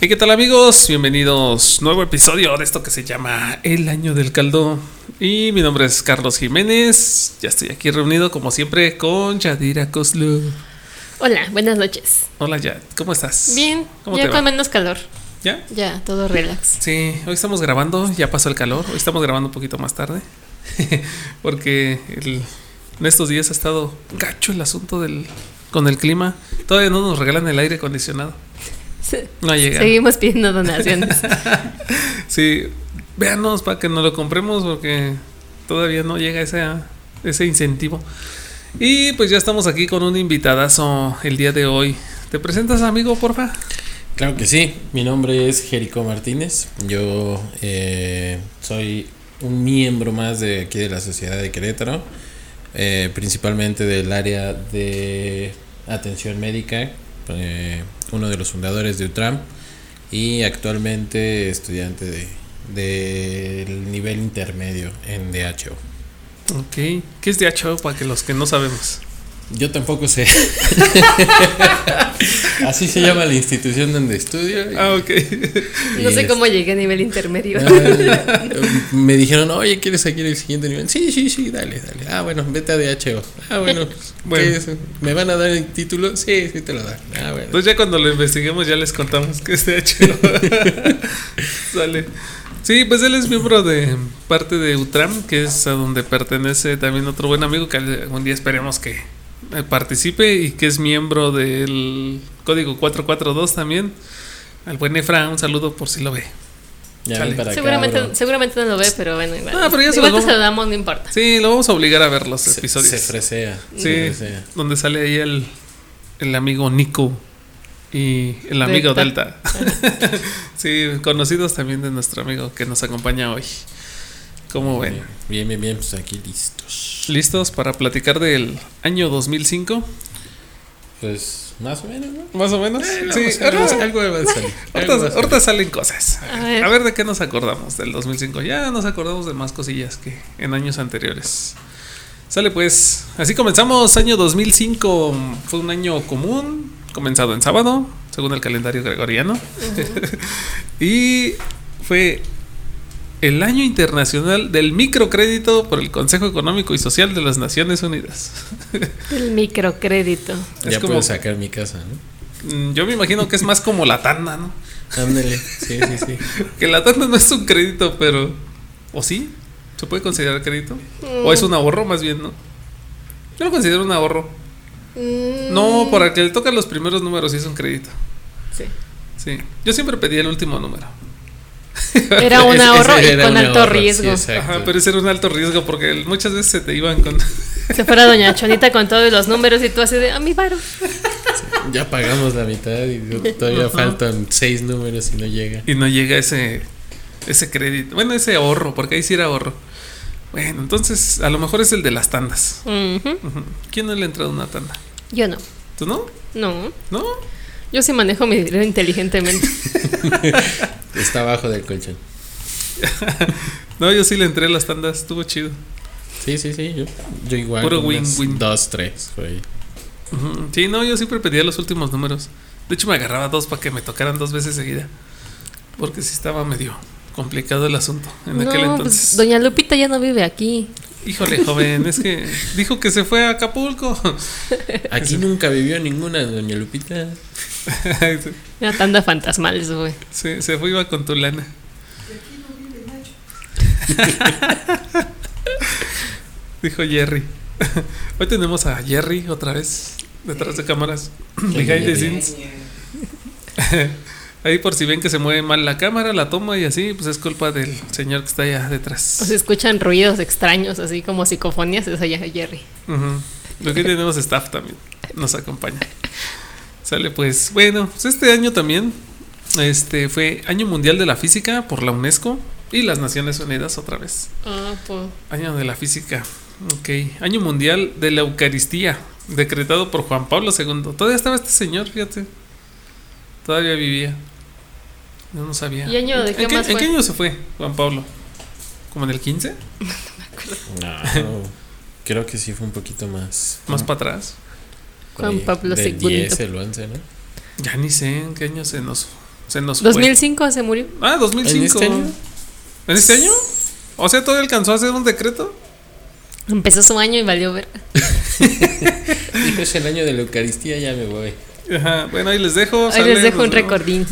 ¿Y qué tal amigos? Bienvenidos nuevo episodio de esto que se llama El Año del Caldo. Y mi nombre es Carlos Jiménez. Ya estoy aquí reunido como siempre con Yadira Koslu. Hola, buenas noches. Hola Yad, ¿cómo estás? Bien, ¿Cómo ya te va? con menos calor. ¿Ya? Ya, todo relax. Sí, hoy estamos grabando, ya pasó el calor, hoy estamos grabando un poquito más tarde. Porque el- en estos días ha estado gacho el asunto del con el clima. Todavía no nos regalan el aire acondicionado. No llega. Seguimos pidiendo donaciones. Sí, véanos para que nos lo compremos porque todavía no llega ese, ese incentivo. Y pues ya estamos aquí con un invitadazo el día de hoy. ¿Te presentas, amigo, porfa? Claro que sí, mi nombre es Jerico Martínez, yo eh, soy un miembro más de aquí de la Sociedad de Querétaro, eh, principalmente del área de atención médica, eh, uno de los fundadores de UTRAM y actualmente estudiante de del nivel intermedio en DHO. Ok. ¿Qué es DHO para que los que no sabemos? Yo tampoco sé. Así se llama la institución donde estudio. Ah, ok. No sé es- cómo llegué a nivel intermedio. Ah, me dijeron, oye, ¿quieres seguir el siguiente nivel? Sí, sí, sí, dale, dale. Ah, bueno, vete a DHO. Ah, bueno, Bueno. ¿me van a dar el título? Sí, sí te lo dan. Ah, bueno. Entonces ya cuando lo investiguemos ya les contamos que es DHO. Sale. Sí, pues él es miembro de parte de UTRAM, que es a donde pertenece también otro buen amigo que algún día esperemos que eh, participe y que es miembro del código 442 también. Al buen Efra, un saludo por si lo ve. ya para seguramente, seguramente no lo ve, pero bueno, igual. Ah, pero ya se igual vamos- saludamos, no importa. Sí, lo vamos a obligar a ver los Se, episodios. se fresea. sí, se fresea. donde sale ahí el, el amigo Nico y el amigo Delta. Delta. sí, conocidos también de nuestro amigo que nos acompaña hoy. ¿Cómo ven? Bien, bien, bien, pues aquí listos. ¿Listos para platicar del año 2005? Pues más o menos, ¿no? Más o menos. Eh, sí, algo, ahorita, algo va a salir. ahorita- salen cosas. A ver. A ver de qué nos acordamos del 2005. Ya nos acordamos de más cosillas que en años anteriores. Sale pues, así comenzamos, año 2005. Fue un año común, comenzado en sábado, según el calendario gregoriano. y fue el año internacional del microcrédito por el Consejo Económico y Social de las Naciones Unidas. El microcrédito. es Ya como- puedo sacar mi casa, ¿no? Mm, Yo me imagino que es más como la tanda, ¿no? Ándale, sí, sí, sí. Que la tanda no es un crédito, pero. ¿O sí? ¿Se puede considerar crédito? ¿O Mm. es un ahorro más bien, no? Yo lo considero un ahorro. Mm, No, para que le tocan los primeros números sí es un crédito. sí. Sí. Yo siempre pedí el último número. Era un ahorro ese y era con alto ahorro, riesgo. Ajá, pero ese era un alto riesgo porque muchas veces se te iban con. Se fuera Doña Chonita con todos los números y tú así de, a mi varo. Ya pagamos la mitad y todavía Ajá. faltan seis números y no llega. y no llega ese. Ese crédito. Bueno, ese ahorro, porque ahí sí era ahorro. Bueno, entonces a lo mejor es el de las tandas. ¿Quién no le ha entrado una tanda? Yo no. ¿Tú no? No. ¿No? Yo sí manejo mi dinero inteligentemente. Está abajo del colchón. No, yo sí le entré a las tandas, estuvo chido. Sí, sí, sí. Yo, yo igual. Puro unas win-win. Dos, tres. por ahí. Sí, no, yo siempre pedía los últimos números. De hecho, me agarraba dos para que me tocaran dos veces seguida. Porque sí estaba medio complicado el asunto en aquel no, entonces. pues Doña Lupita ya no vive aquí. Híjole, joven, es que dijo que se fue a Acapulco. Aquí nunca vivió ninguna doña Lupita. Una tanda fantasmal, güey. se, se fue, iba con tu lana. Dijo Jerry. Hoy tenemos a Jerry otra vez detrás de cámaras. Behind the scenes. Ahí por si ven que se mueve mal la cámara, la toma y así, pues es culpa del señor que está allá O detrás. se escuchan ruidos extraños, así como psicofonías, es allá Jerry. Ujú. Aquí tenemos staff también. Nos acompaña. Sale pues. Bueno, pues este año también. Este fue Año Mundial de la Física por la UNESCO y las Naciones Unidas otra vez. Ah, pues. Año de la Física. Ok. Año Mundial de la Eucaristía. Decretado por Juan Pablo II. Todavía estaba este señor, fíjate. Todavía vivía. Yo no sabía. ¿Y año de ¿En qué más ¿En qué año se fue Juan Pablo? ¿Como en el 15? No, creo que sí fue un poquito más. Más para atrás. Juan Ahí, Pablo del II. 10, el 11, ¿no? Ya ni sé en qué año se nos, se nos fue. 2005 se murió. Ah, 2005. ¿En este año? ¿En este año? O sea, todavía alcanzó a hacer un decreto. Empezó su año y valió ver. Dijo, es el año de la Eucaristía, ya me voy. Ajá, bueno, ahí les dejo. Ahí sale, les dejo un recordín.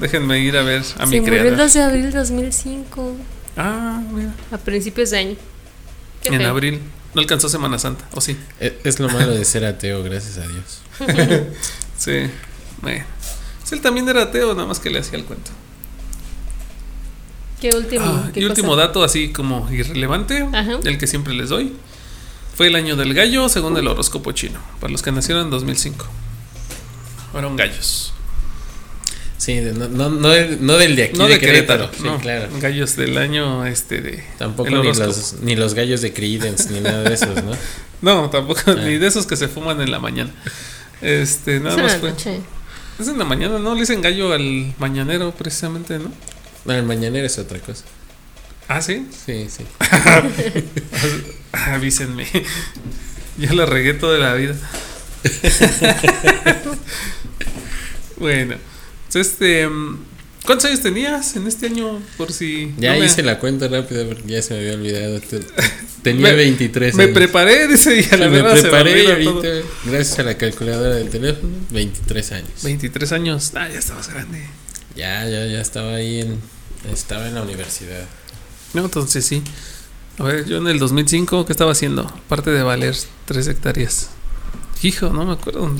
Déjenme ir a ver a mi se murió el creador. 2 de abril de 2005. Ah, mira. A principios de año. Qué En feo. abril. No alcanzó Semana Santa, ¿o sí? E- Es lo malo de ser ateo, gracias a Dios. Sí. Bueno. Él también era ateo, nada más que le hacía el cuento. Qué último. Ah, qué y último cosa. dato, así como irrelevante, Ajá. el que siempre les doy. Fue el año del gallo según el horóscopo chino. Para los que nacieron en 2005. Fueron gallos. Sí, de- no, no, no, no del de aquí No de, de Querétaro. Sí, no, claro. Gallos del año este de. Tampoco ni los, ni los gallos de Creedence, ni nada de esos, ¿no? No, tampoco, Ah. ni de esos que se fuman en la mañana. Este, nada Es en más la fue. noche. Es en la mañana, ¿no? Le dicen gallo al mañanero, precisamente, ¿no? No, el mañanero es otra cosa. Ah, sí. Sí, sí. Avísenme. Yo la regué toda la vida. bueno, pues este. mm, ¿Cuántos años tenías en este año? Por si. Ya no me- hice la cuenta rápida porque ya se me había olvidado. Te- Tenía Me- 23 Me años. preparé, dice, y a la me verdad se me preparé y olvida ahorita, todo. gracias a la calculadora del teléfono, 23 años. 23 años. Ah, ya estabas grande. Ya, ya, ya estaba ahí en. Estaba en la universidad. No, entonces sí. A ver, yo en el 2005, ¿qué estaba haciendo? Aparte de valer 3 hectáreas. Hijo, no me acuerdo.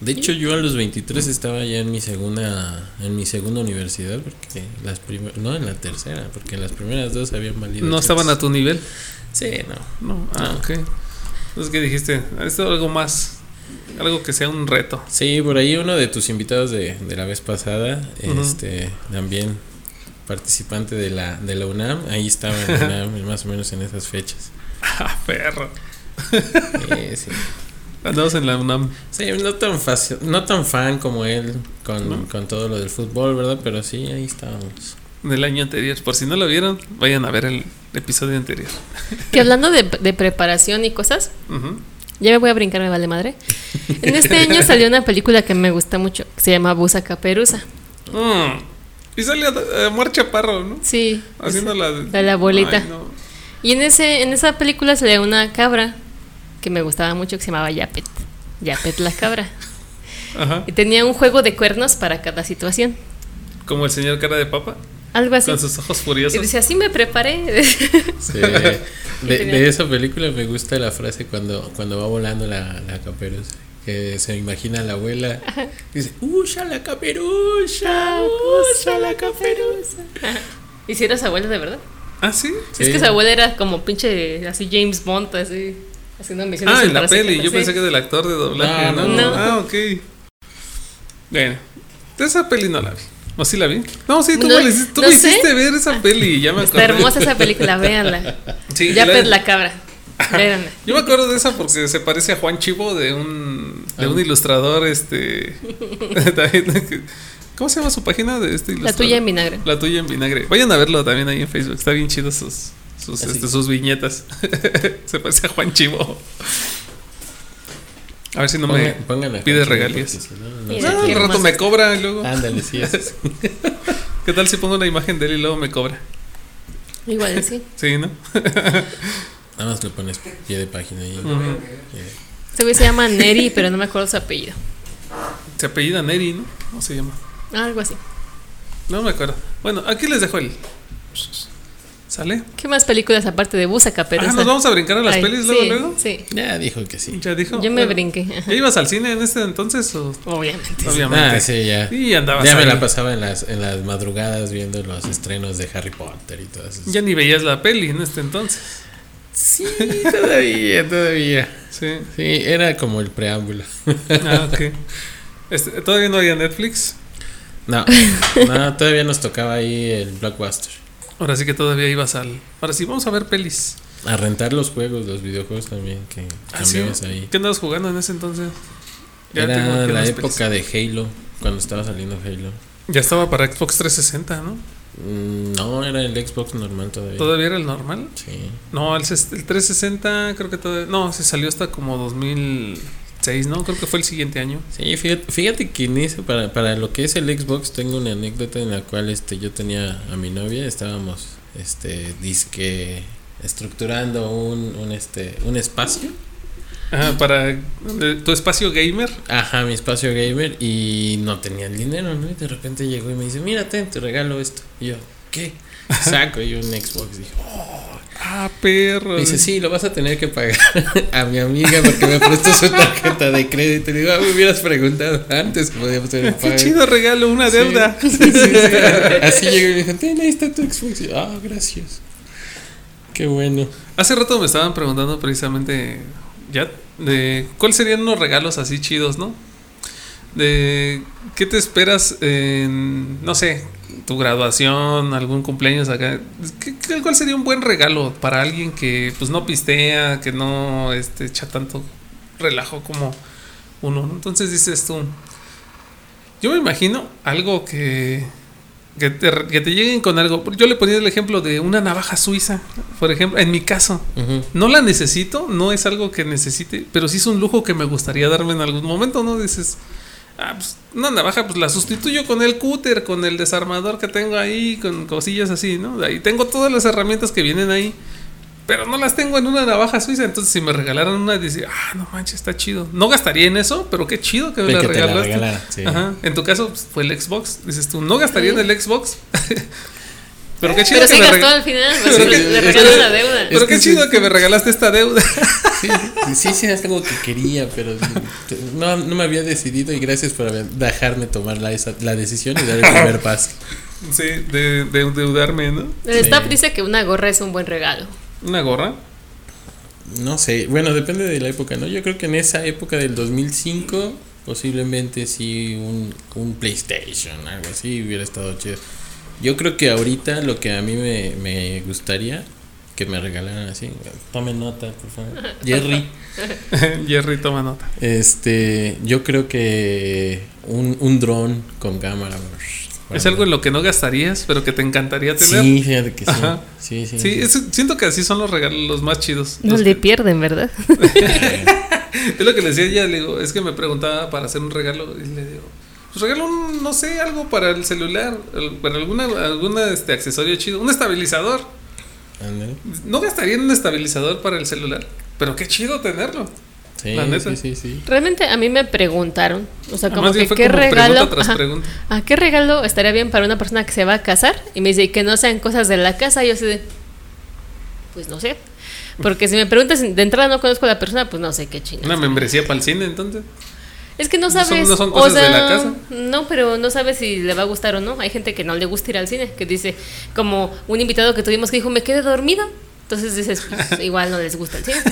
De hecho, yo a los 23 estaba ya en mi segunda en mi segunda universidad, porque las primeras, no en la tercera, porque las primeras dos habían valido. No estaban a tu nivel. Sí, no. No, ah, No. ok. Entonces, ¿qué dijiste? Esto algo más. Algo que sea un reto. Sí, por ahí uno de tus invitados de, de la vez pasada, este, también participante de la, de la UNAM, ahí estaba en la UNAM, más o menos en esas fechas. Ah, perro. Sí, sí. Andamos en la UNAM. Sí, no tan fácil, no tan fan como él con, ¿No? con todo lo del fútbol, ¿verdad? Pero sí, ahí estábamos. del año anterior. Por si no lo vieron, vayan a ver el episodio anterior. Que hablando de, de preparación y cosas, Ujú. ya me voy a brincar, me vale madre. En este año salió una película que me gusta mucho, que se llama Busa Caperuza. Mm. Y a, a Omar Chaparro, ¿no? Sí. Haciendo la, La- la abuelita. Ay, no. Y en ese en esa película salía una cabra que me gustaba mucho que se llamaba Yapet. Yapet la cabra. Ajá. Y tenía un juego de cuernos para cada situación. Como el señor cara de papa, Algo así. con sus ojos Y furiosos. dice, así me preparé. Sí. De, de esa película me gusta la frase cuando, cuando va volando la, la caperuza. Que se imagina a la abuela. Dice, ¡Usha la caperuza! ¡Usha la caperuza! ¿Y si era su abuela de verdad? Ah, sí. Es que su abuela era como pinche así James Bond, así haciendo misiones Ah, en la peli. Yo sí. pensé que del actor de doblaje. No, No. Ah, ok. Bueno, de esa peli no la vi. ¿O sí la vi? No, sí, tú No- me, la hiciste- tú no me sé. hiciste ver esa peli. Ya me Está acordé. hermosa esa película, véanla. Sí, Yapet la- la cabra. Véanla. Yo me acuerdo de esa porque se parece a Juan Chivo de un de un Ah. ilustrador este ¿Cómo se llama su página de este La tuya en vinagre. La tuya en vinagre. Vayan a verlo también ahí en Facebook. Está bien chido sus sus, este, sus viñetas. se parece a Juan Chivo. A ver si no me pide regalías. no. Ah, al rato me cobra y luego. Ándale, sí, es. ¿Qué tal si pongo una imagen de él y luego me cobra? Igual, sí. Sí, ¿no? Nada más le pones pie de página. Eh, Ese güey se llama Neri, pero no me acuerdo su apellido. Se apellida Neri, ¿no? ¿Cómo se llama? Algo así. No me acuerdo. Bueno, aquí les dejo el. ¿Sale? ¿Qué más películas aparte de Busa Caperuza? Ah, nos vamos a brincar a las Ay, pelis luego, sí, luego. Sí, Ya dijo que sí. Ya dijo. yo me Bueno, brinqué. ajá. ¿Ya ibas al cine en este entonces o Obviamente. obviamente? Ah, sí, ya. Y andabas Ya me la pasaba en las, en las madrugadas viendo los estrenos de Harry Potter y todas esas. Ya ni veías la peli en este entonces. Sí, todavía, todavía. Sí. Sí, era como el preámbulo. Ah, ok. Este, ¿Todavía no había Netflix? No, no, todavía nos tocaba ahí el blockbuster. Ahora sí que todavía ibas al. Ahora sí, vamos a ver pelis. A rentar los juegos, los videojuegos también, que Ah, ahí. ¿Qué andabas jugando en ese entonces? Ya Era la época de Halo, cuando estaba saliendo Halo. Ya estaba para Xbox 360, ¿no? Mm, No, era el Xbox normal todavía. ¿Todavía era el normal? Sí. No, el, el 360 creo que todavía... No, se salió hasta como 2006, ¿no? Creo que fue el siguiente año. Sí, fíjate, fíjate que en eso, para, para lo que es el Xbox, tengo una anécdota en la cual este, yo tenía a mi novia, estábamos, este, disque, estructurando un, un, este, un espacio. Ajá, para eh, tu espacio gamer. Ajá, mi espacio gamer y no tenía el dinero, ¿no? Y de repente llegó y me dice, mírate, te regalo esto. Y yo, ¿qué? Saco yo un Xbox. Dije, Ah, perro. Me dice, sí, lo vas a tener que pagar a mi amiga porque me prestó su tarjeta de crédito. Y le digo, ah, me hubieras preguntado antes que podíamos hacer el Qué pago. chido regalo, una Sí. deuda. Sí, sí, sí. Así llegó y me dijo, ten, ahí está tu Xbox. Y ah, gracias. Qué bueno. Hace rato me estaban preguntando precisamente ya de cuáles serían unos regalos así chidos, ¿no? De qué te esperas en, no sé, tu graduación, algún cumpleaños acá. ¿Qué- qué- ¿Cuál sería un buen regalo para alguien que pues no pistea, que no este, echa tanto relajo como uno? ¿no? Entonces dices tú, yo me imagino algo que, que, te, que te lleguen con algo. Yo le ponía el ejemplo de una navaja suiza, por ejemplo, en mi caso. No la necesito, no es algo que necesite, pero sí es un lujo que me gustaría darme en algún momento, ¿no? Dices, ah, pues una navaja, pues la sustituyo con el cúter, con el desarmador que tengo ahí, con cosillas así, ¿no? De ahí tengo todas las herramientas que vienen ahí, pero no las tengo en una navaja suiza, entonces si me regalaran una, dice, ah, no manches, está chido. No gastaría en eso, pero qué chido que me la que te la regalaste. sí. Ajá. En tu caso pues, fue el Xbox, dices tú, no gastaría en el Xbox. pero qué chido Pero que sí me gastó reg- al final, pues, Pero le, que- le es que- regaló la deuda. Pero Es qué que sí. chido que me regalaste esta deuda. Sí, sí, sí, es algo que quería, pero no, no me había decidido y gracias por haber- dejarme tomar la, esa, la decisión y dar el primer paso. Sí, de, de endeudarme, ¿no? El staff Sí. dice que una gorra es un buen regalo. Una gorra. No sé, bueno, depende de la época, ¿no? Yo creo que en esa época del 2005, posiblemente sí un, un PlayStation, algo así, hubiera estado chido. Yo creo que ahorita lo que a mí me, me gustaría que me regalaran así, tomen nota, por favor. Jerry, Jerry toma nota. este, yo creo que un, un dron con cámara. Es algo en lo que no gastarías, pero que te encantaría tener. Sí, fíjate que sí. Ajá. Sí, sí. Sí, es- siento que así son los regalos los más chidos. No Los le que- pierden, ¿verdad? es lo que le decía a ella, le digo, es que me preguntaba para hacer un regalo y le digo, pues regalo un, no sé, algo para el celular, el- para alguna, alguna este accesorio chido, un estabilizador. No gastaría en un estabilizador para el celular, pero qué chido tenerlo. Sí, La neta. sí, sí, sí. Realmente a mí me preguntaron, o sea, como Además, que qué como regalo, pregunta tras ajá, pregunta. ¿a qué regalo estaría bien para una persona que se va a casar? Y me dice, "Y que no sean cosas de la casa, y yo así de, pues no sé. Porque si me preguntas, de entrada no conozco a la persona, pues no sé qué chingados. Una membresía para el cine, entonces. Es que no No son- sabes. no son o de sea, la casa. No, pero no sabes si le va a gustar o no. Hay gente que no le gusta ir al cine, que dice, como un invitado que tuvimos que dijo, me quedé dormido. Entonces dices, pues, igual no les gusta el cine.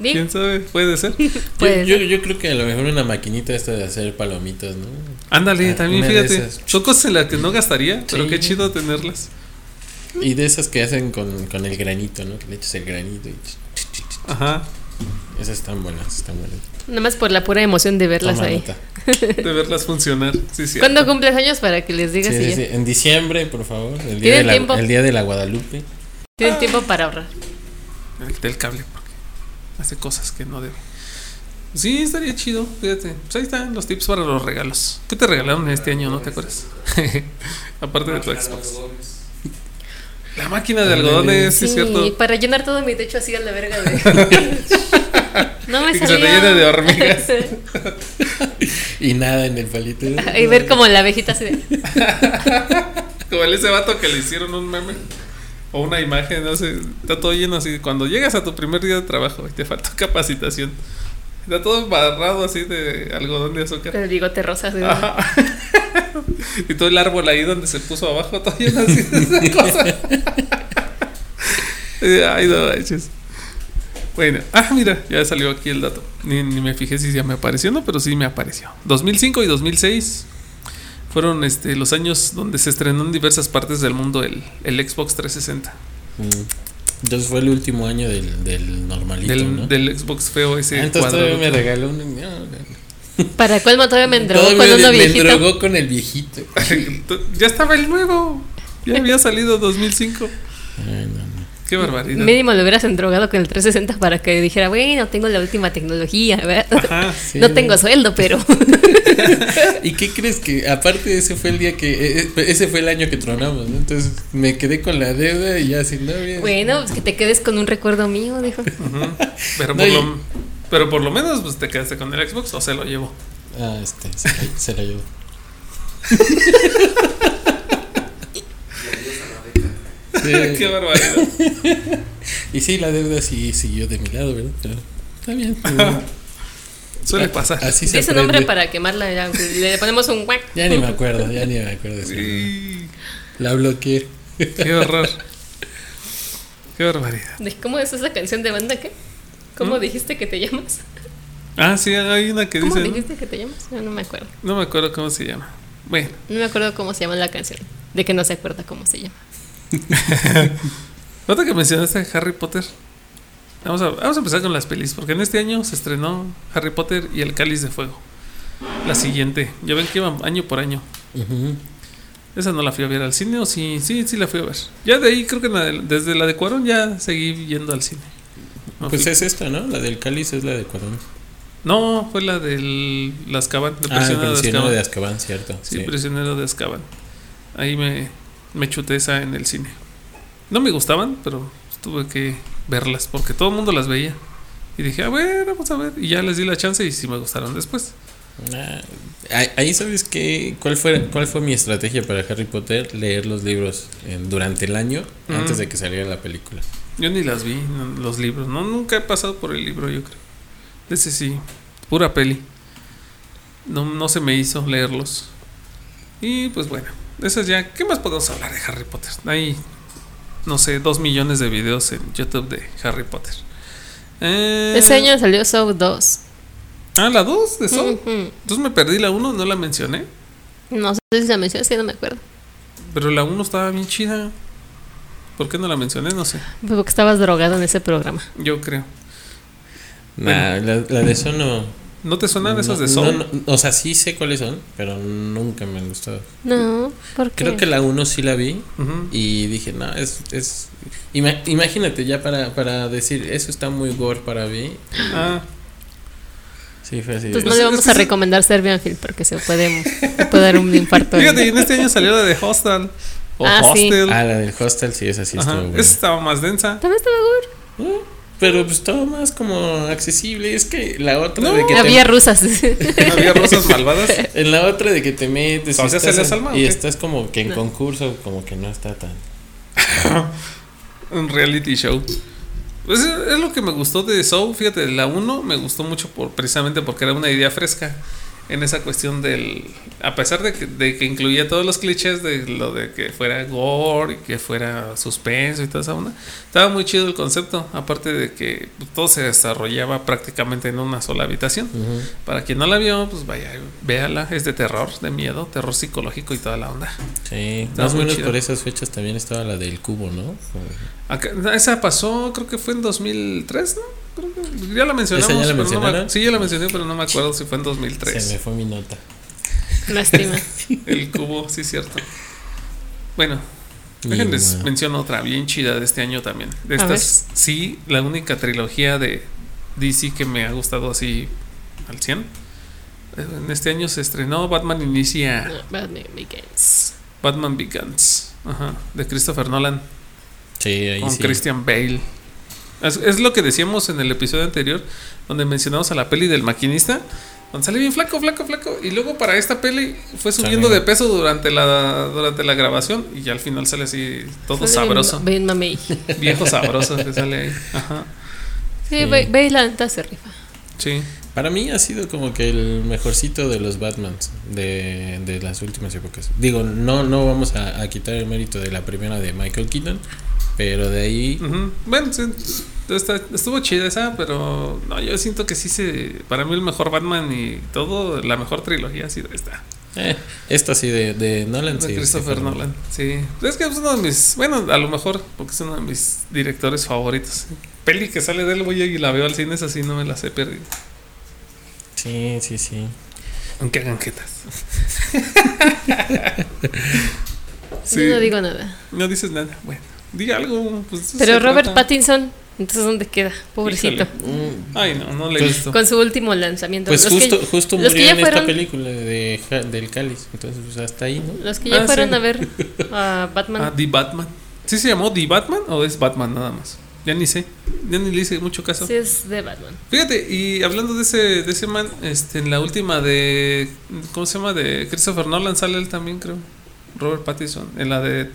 ¿Quién sabe? Puede ser. Puede yo, ser. yo, yo creo que a lo mejor una maquinita esta de hacer palomitas, ¿no? Ándale, Ah, también fíjate. Son cosas en las que no gastaría, pero Sí. qué chido tenerlas. Y de esas que hacen con, con el granito, ¿no? Que le echas el granito y Ajá. Esas están buenas, están buenas. Nada más por la pura emoción de verlas Toma ahí. nota. De verlas funcionar. Sí, sí. ¿Cuándo cumples años para que les digas Sí, y sí, ya? sí. En diciembre, por favor, el día, ¿Tienen de la, tiempo? el día de la Guadalupe. Tienen tiempo para ahorrar. Me quité el cable porque hace cosas que no debe. Sí, estaría chido, fíjate. Pues ahí están los tips para los regalos. ¿Qué te regalaron este año, no te acuerdas? Aparte de tu Xbox. La máquina de algodones, sí, es cierto. para llenar todo mi techo así a la verga de... no me que se te llene de hormigas. Y nada en el palito. y ver como la abejita así de... Como el ese vato que le hicieron un meme o una imagen, no sé, está todo lleno así. Cuando llegas a tu primer día de trabajo y te falta capacitación, está todo barrado así de algodón de azúcar. El bigote rosa. de- Ajá. y todo el árbol ahí donde se puso abajo, todo lleno así de esa cosa. Ay, no manches. Bueno, ah, mira, ya salió aquí el dato. Ni, ni me fijé si ya me apareció, no, pero sí me apareció. 2005 y 2006 fueron este, los años donde se estrenó en diversas partes del mundo el, el Xbox 360. Mm. Entonces fue el último año del, del normalito, Del, ¿no? del Xbox feo ese Ah, entonces todavía me regaló un... no. Para colmo todavía me endrogó Todavía con uno me viejito. drogó con el viejito. ya estaba el nuevo. Ya había salido 2005. Ay, no. Qué barbaridad. Mínimo lo hubieras endrogado con el 360 para que dijera, bueno, tengo la última tecnología, ¿verdad? Ajá. Sí, no tengo sueldo, pero ¿Y qué crees que aparte ese fue el día que eh, eh, ese fue el año que tronamos, ¿no? Entonces me quedé con la deuda y ya sin novia. bueno, pues que te quedes con un recuerdo mío, dijo. Pero, No, por y- lo, pero por lo menos pues, te quedaste con el Xbox o se lo llevó. Ah, este, se, se la llevó. Sí, Qué barbaridad. y sí, la deuda sí siguió de mi lado, ¿verdad? Pero está bien. Suele pasar. Así se Dice nombre para quemarla, ya, le ponemos un guac. Ya ni me acuerdo, ya ni me acuerdo. ese. Sí. La bloqueé. Qué horror. Qué barbaridad. ¿De ¿Cómo es esa canción de banda qué? ¿Cómo ¿Mm? dijiste que te llamas? Ah, sí, hay una que ¿Cómo dice. ¿no? dijiste que te llamas? No, no me acuerdo. No me acuerdo cómo se llama. Bueno, No me acuerdo cómo se llama la canción. De que no se acuerda cómo se llama. nota que mencionaste Harry Potter. Vamos a, vamos a empezar con las pelis, porque en este año se estrenó Harry Potter y el Cáliz de Fuego. La siguiente. Ya ven que iban año por año. Esa no la fui a ver al cine, o sí, sí, sí la fui a ver. Ya de ahí creo que la desde la de Cuarón ya seguí yendo al cine. No, Pues fui- es esta, ¿no? La del cáliz es la de Cuarón. no, fue la del Azkaban, de Ah, el prisionero de Azkaban, cierto. Sí, Sí. prisionero de Azkaban. Ahí me, me chuté esa en el cine. No me gustaban, pero tuve que verlas porque todo el mundo las veía. Y dije, a ver, vamos a ver. Y ya les di la chance y sí me gustaron después. Ah, ahí- sabes que cuál fue cuál fue mi estrategia para Harry Potter leer los libros en- durante el año Mm. antes de que saliera la película. Yo ni las vi, los libros. No, nunca he pasado por el libro, yo creo. Ese sí, pura peli. No, no se me hizo leerlos. Y pues bueno, eso ya. ¿Qué más podemos hablar de Harry Potter? Hay, no sé, dos millones de videos en YouTube de Harry Potter. Eh, Ese año salió Soul 2. Ah, la 2 de. Ujú. Entonces me perdí la 1, no la mencioné. No sé si la mencionaste, no me acuerdo. Pero la 1 estaba bien chida. ¿Por qué no la mencioné? No sé. Porque estabas drogado en ese programa. Yo creo. Nah, la, la de eso no. ¿No te suenan esas de no, Saw? no, no, o sea, sí sé cuáles son, pero nunca me han gustado. No, ¿por qué? Creo que la 1 sí la vi Ujú. y dije, no, es. es ima- imagínate ya para, para decir, eso está muy gore para mí. Ah, Sí, fue así. Pues no Es- le es vamos que a sí. recomendar Serbian Film porque se puede, se puede dar un infarto. Fíjate, y en este año salió la de Hostel. O Ah, sí. Hostel. Ah, la del hostel, sí, esa sí estuvo buena. Esa estaba más densa. También estaba gore. Eh, Pero pues estaba más como accesible. Es que la otra No. de que Había te, rusas. Había rosas malvadas. en la otra de que te metes y, ¿O sea, estás, alma y estás como que en No. concurso, como que no está tan. Un reality show. Pues es, es lo que me gustó de Soul. Fíjate, la 1 me gustó mucho por, precisamente porque era una idea fresca en esa cuestión del. A pesar de que, de que incluía todos los clichés de lo de que fuera gore y que fuera suspenso y toda esa onda, estaba muy chido el concepto. Aparte de que todo se desarrollaba prácticamente en una sola habitación. Para quien no la vio, pues vaya, véala. Es de terror, de miedo, terror psicológico y toda la onda. Sí, más o menos por esas fechas también estaba la del cubo, ¿no? Acá- esa pasó, creo que fue en 2003, ¿no? Creo que ya la mencionamos. ¿Esa ya la pero no me- sí, ya la mencioné, pero no me acuerdo si fue en Se 2003. me fue mi nota. Lástima. El cubo, sí, cierto. Bueno, déjenles bueno, menciono otra bien chida de este año también. De estas, sí, la única trilogía de DC que me ha gustado así al 100. En este año se estrenó Batman Inicia, Batman Begins. Batman Begins, ajá, de Christopher Nolan. Sí, ahí con sí. Christian Bale. Es, es lo que decíamos en el episodio anterior, donde mencionamos a la peli del maquinista, donde sale bien flaco, flaco, flaco, y luego para esta peli fue subiendo Sale. de peso durante la durante la grabación y ya al final sale así todo Sale sabroso, Ben Mamey. viejo sabroso que sale ahí. Ajá. Sí, Sí. ve, ve y la neta se rifa. Sí. Para mí ha sido como que el mejorcito de los Batmans de, de las últimas épocas. Digo, no, no vamos a, a quitar el mérito de la primera de Michael Keaton, pero de ahí. Bueno, sí. Está- estuvo chida esa, pero no, yo siento que sí se. Para mí, el mejor Batman y todo, la mejor trilogía ha sido esta. Eh, esta sí de, de Nolan. De sí, Christopher sí, Nolan. Sí. Es que es uno de mis. Bueno, a lo mejor, porque es uno de mis directores favoritos. Peli que sale de él, voy y la veo al cine, es así, no me las he perdido. Sí, sí, sí. Aunque hagan jetas. Yo no digo nada. No dices nada. Bueno, di algo. Pues, Pero Robert trata. Pattinson, entonces ¿dónde queda? Pobrecito. Ay, no, no le he Pues, visto. Con su último lanzamiento. Pues Los que- justo, justo los que murió ya en esta fueron- película de, del Cáliz. Entonces, pues hasta ahí, ¿no? Los que ya Ah, fueron sí. a ver a Batman. Ah, The Batman. ¿Sí se llamó The Batman o es Batman nada más? Ya ni sé. Ya ni le hice mucho caso. Sí, es de Batman. Fíjate, y hablando de ese, de ese man, este, en la última de. ¿Cómo se llama? De Christopher Nolan sale él también, creo. Robert Pattinson. En la de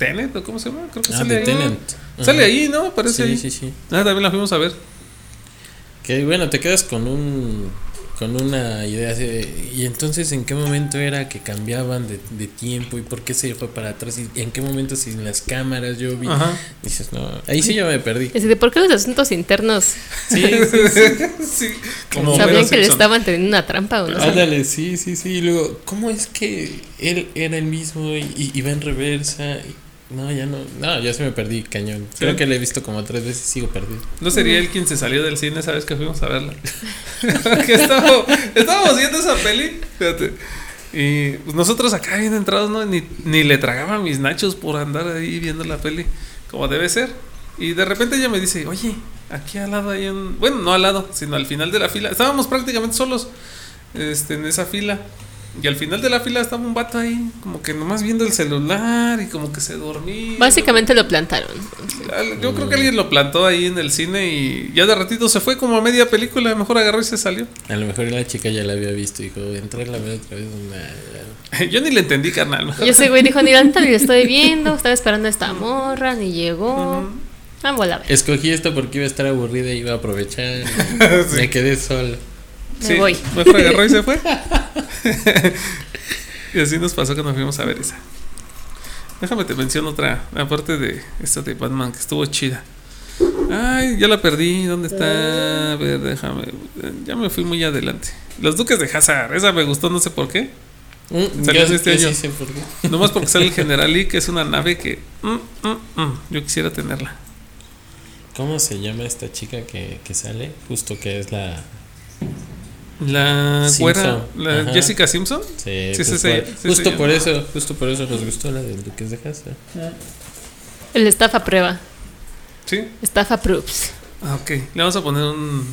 Tenet, ¿o cómo se llama? Creo que Ah, sale de ahí. Tenant. Sale ahí, ¿no? Aparece Sí, ahí. sí, sí. Ah, también la fuimos a ver. Que bueno, te quedas con un con una idea así de, y entonces en qué momento era que cambiaban de, de tiempo y por qué se fue para atrás y en qué momento sin las cámaras yo vi Ajá. dices no ahí sí yo me perdí Es de por qué los asuntos internos sí, sí, sí. sí. Como sabían Homero que le estaban teniendo una trampa o no sé. ándale sí sí sí y luego cómo es que él era el mismo y, y, y va en reversa Y- no ya no no ya se me perdí cañón creo que le he visto como tres veces y sigo perdido No sería él quien se salió del cine esa vez que fuimos a verla. que estábamos, estábamos viendo esa peli. Fíjate. Y pues nosotros acá bien entrados, ¿no? Ni, ni le tragaban mis nachos por andar ahí viendo la peli. Como debe ser. Y de repente ella me dice, oye, aquí al lado hay un. Bueno, no al lado, sino al final de la fila. Estábamos prácticamente solos este, en esa fila. Y al final de la fila estaba un vato ahí, como que nomás viendo el celular y como que se dormía. Básicamente lo plantaron. Yo creo que alguien lo plantó ahí en el cine y ya de ratito se fue como a media película, mejor agarró y se salió. a lo mejor la chica ya la había visto y dijo entrar a ver otra vez nah. Yo ni le entendí, carnal. Y ese güey dijo, ni la neta ni la estoy viendo, estaba esperando a esta morra, ni llegó. Vamos a ver. Escogí esto porque iba a estar aburrida y iba a aprovechar. Me quedé sola. Me voy. Mejor agarró y se fue. y así nos pasó cuando fuimos a ver esa. Déjame te menciono otra, aparte de esta de Batman, que estuvo chida. Ay, ya la perdí. ¿Dónde está? A ver, déjame. Ya me fui muy adelante. Los Duques de Hazard. Esa me gustó, no sé por qué. Mm, Salió este año. sí sé por qué. Nomás porque sale el General Lee, que es una nave que. mm, mm, mm, yo quisiera tenerla. ¿Cómo se llama esta chica que, que sale? Justo que es la. La Simpson. güera, la. Jessica Simpson. Sí, Sí, pues sí, sí, por- sí, justo sí. por eso, justo por eso nos gustó la del Duques de Hazard. El staff a prueba. Sí. Staff approves. Ah, ok. Le vamos a poner un.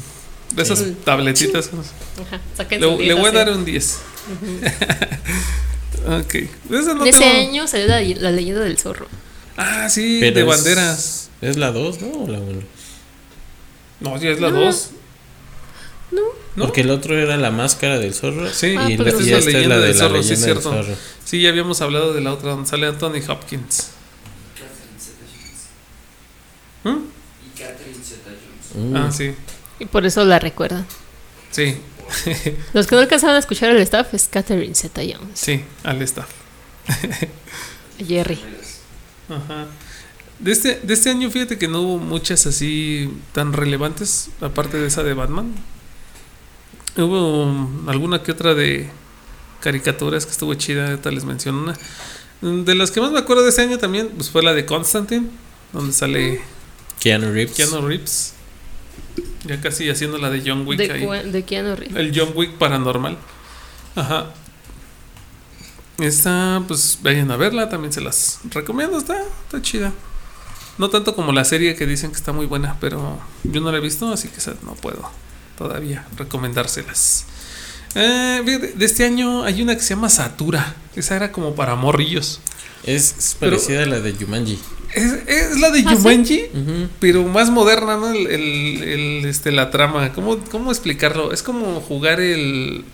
De esas Sí. tabletitas. Ajá, Le, le voy a dar un 10. ok. De esa no ese tengo- año salió la, la leyenda del zorro. Ah, sí, Pero de es- banderas. ¿Es la 2, no? ¿O la 1? No, ya es la No. 2. No. ¿No? Porque el otro era la máscara del zorro. Sí, Ah, y, la- y es la esta es leyenda la de del la zorro, sí, leyenda del cierto. zorro. Sí, ya habíamos hablado de la otra donde sale Anthony Hopkins. ¿Mm? Y Catherine Zeta-Jones. Mm. Ah, sí. Y por eso la recuerdan. Sí, Los que no alcanzaron a escuchar el staff es Catherine Zeta Jones. sí, al staff. Jerry. Ajá. De este, de este año, fíjate que no hubo muchas así tan relevantes, aparte de esa de Batman. Hubo um, alguna que otra de caricaturas que estuvo chida, ahorita les menciono una. De las que más me acuerdo de ese año también, pues fue la de Constantine, donde sale Keanu Reeves. Keanu Reeves. Ya casi haciendo la de John Wick De, ahí. De Keanu Reeves. El John Wick paranormal. Ajá. Esta, pues vayan a verla, también se las recomiendo, está, está chida. No tanto como la serie que dicen que está muy buena, pero yo no la he visto, así que esa no puedo todavía recomendárselas. Eh, de este año hay una que se llama Satura. Esa era como para morrillos. Es, es Pero- parecida a la de Jumanji. Es, es la de ¿Ah, sí? Pero más moderna, ¿no? El, el- el, este, la trama. ¿Cómo, ¿Cómo explicarlo? Es como jugar el.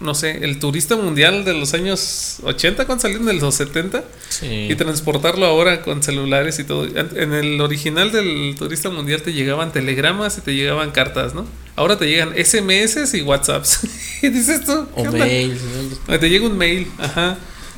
No sé, el turista mundial de los años 80, cuando salieron de los 70, Sí. y transportarlo ahora con celulares y todo. En el original del turista mundial te llegaban telegramas y te llegaban cartas, ¿no? Ahora te llegan SMS y WhatsApps. y dices tú, ¿qué O ¿no? Ah, Te llega un mail, ajá.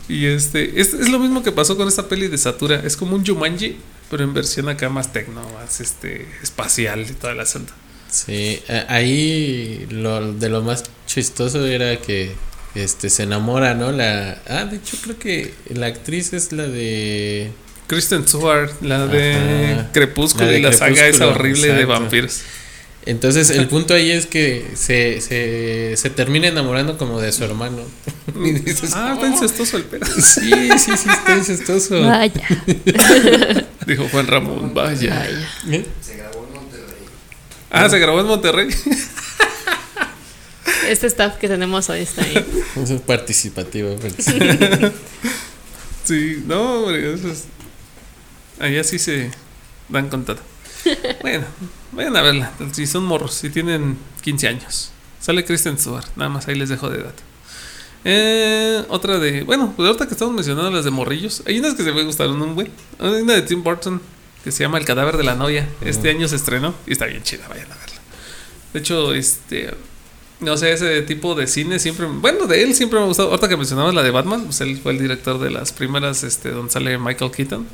Y este, es, es lo mismo que pasó con esta peli de Satura. Es como un Jumanji, pero en versión acá más tecno, más este espacial y todo el asunto. Sí, ahí lo de lo más chistoso era que este se enamora, ¿no? La Ah, de hecho creo que la actriz es la de Kristen Stewart, la de Ajá. Crepúsculo La de y la saga esa horrible de vampiros. Entonces el punto ahí es que se, se, se termina enamorando como de su hermano. Y dices, Ah, está "Oh". incestuoso el pedo. Sí, sí, sí, está incestuoso. Vaya, Dijo Juan Ramón, vaya. vaya. ¿Eh? Se grabó en Monterrey. Ah, se grabó en Monterrey. Este staff que tenemos hoy está ahí. Es participativo. participativo. Sí, no, hombre, eso es. Allá sí se dan con todo. Bueno, vayan a verla. Si son morros, si tienen 15 años. Sale Kristen Stewart, nada más ahí les dejo de dato. Eh, otra de. Bueno, pues ahorita que estamos mencionando las de morrillos, hay unas que se me gustaron un buen. Hay una de Tim Burton que se llama El cadáver de la novia. Este año se estrenó y está bien chida, vayan a verla. De hecho, este. No sé, ese tipo de cine siempre. Bueno, de él siempre me ha gustado. Ahorita que mencionabas la de Batman, pues él fue el director de las primeras, este, donde sale Michael Keaton.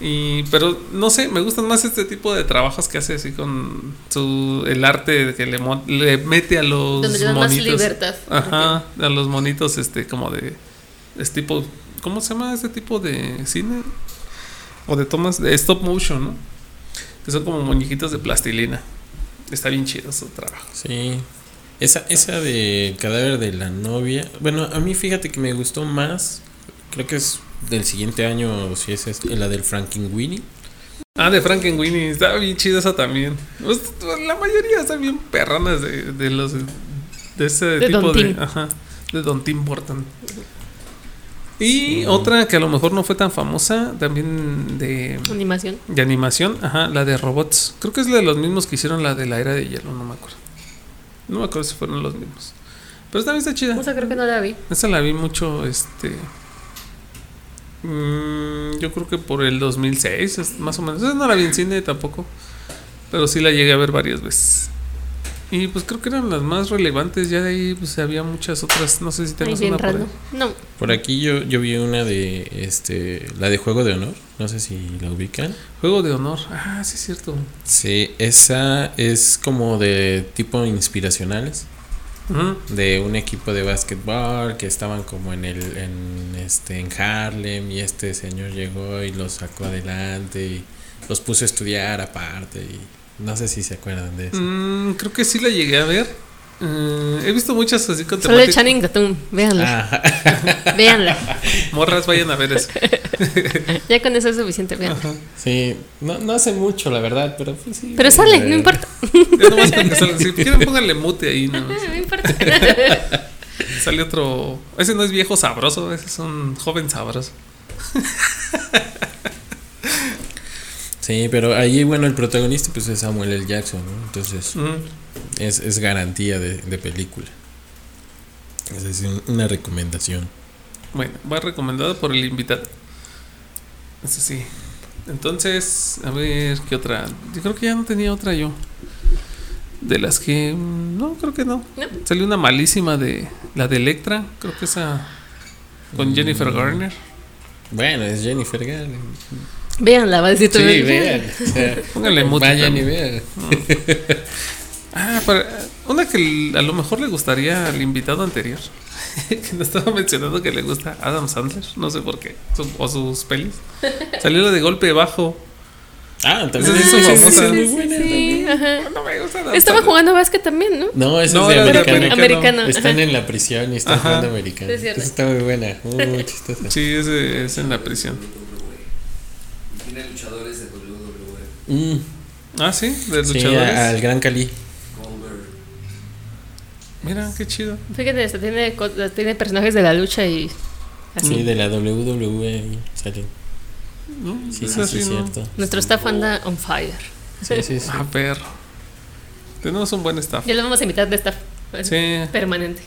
Y, pero no sé, me gustan más este tipo de trabajos que hace así con su, el arte que le, le mete a los Donde le dan más monitos. libertad. Ajá, a los monitos, este, como de. Este tipo. ¿Cómo se llama este tipo de cine? O de tomas de stop motion, ¿no? Que son como muñequitos de plastilina. Está bien chido su trabajo. Sí. Esa, esa de cadáver de la novia. Bueno, a mí fíjate que me gustó más. Creo que es del siguiente año, si es este, la del Frankenweenie. Ah, de Frankenweenie. Está bien chida esa también. Pues, la mayoría están bien perronas de, de los. De ese De tipo Don de. Tim. Ajá. De Don Tim Burton. Y otra que a lo mejor no fue tan famosa, también de, Animación. de animación, ajá, la de robots. Creo que es de los mismos que hicieron la de la era de hielo, no me acuerdo. No me acuerdo si fueron los mismos. Pero también está chida. O sea, creo que no la vi. Esa la vi mucho, este. mm, yo creo que por el 2006, es más o menos. Esa no la vi en cine tampoco. Pero sí la llegué a ver varias veces. Y pues creo que eran las más relevantes. Ya de ahí pues había muchas otras. No sé si tenemos una por ahí. No, Por aquí yo, yo vi una de este la de Juego de Honor. No sé si la ubican. Juego de honor. Ah, sí es cierto. Sí, esa es como de tipo inspiracionales. De un equipo de básquetbol que estaban como en el en este en Harlem y este señor llegó y los sacó adelante y los puso a estudiar aparte y no sé si se acuerdan de eso. Mm, creo que sí la llegué a ver. Eh, he visto muchas así con sale temática- Channing Tatum. Véanla, Ajá, véanla. Morras, vayan a ver eso. Ya con eso es suficiente, véanla. Ajá. sí, no, no hace mucho la verdad, pero pues sí. Pero sale, no importa. Ya nomás con que salga. Si quieren, pónganle mute ahí. ¿no? No importa. Sale otro. Ese no es viejo sabroso, ese es un joven sabroso. Sí, pero ahí bueno, el protagonista pues es Samuel L. Jackson, ¿no? Entonces Mm. es, es garantía de, de película. Esa es un- una recomendación. Bueno, va recomendado por el invitado. Ese sí. Entonces, a ver, ¿qué otra? Yo creo que ya no tenía otra yo. De las que. mm, No, creo que no. No. Salió una malísima de. La de Electra. Creo que esa. Con Jennifer Garner. Bueno, es Jennifer Garner. Véanla, va a decir todo Sí, vean. o sea, Póngale mute Vayan y vean. Ah, para, una que a lo mejor le gustaría al invitado anterior. que nos estaba mencionando que le gusta Adam Sandler. No sé por qué. su- o sus pelis. Salió la de golpe bajo. Ah, también es sí es famosa. muy Sí, buena sí, también. ajá. No me gusta Adam Estaba Sandler. jugando básquet también, ¿no? No, esa No, es de era de americano. americano. Están ajá. en la prisión y están Ajá. jugando americano. Sí, es cierto. Esa está muy buena, muy chistosa. Sí, ese es en la prisión. Tiene luchadores de WWE. Mm, Ah, sí, de sí, luchadores. a- al Gran Cali. Goldberg. Mira, qué chido. Fíjate, hasta tiene, tiene personajes de la lucha y así. Sí, de la WWE salen. ¿No? Sí, Es sí, así, sí, ¿no? cierto. Nuestro staff anda on fire. Sí, sí, sí. Ah, perro. Tenemos un buen staff. Ya lo vamos a invitar de staff. Sí. Permanente.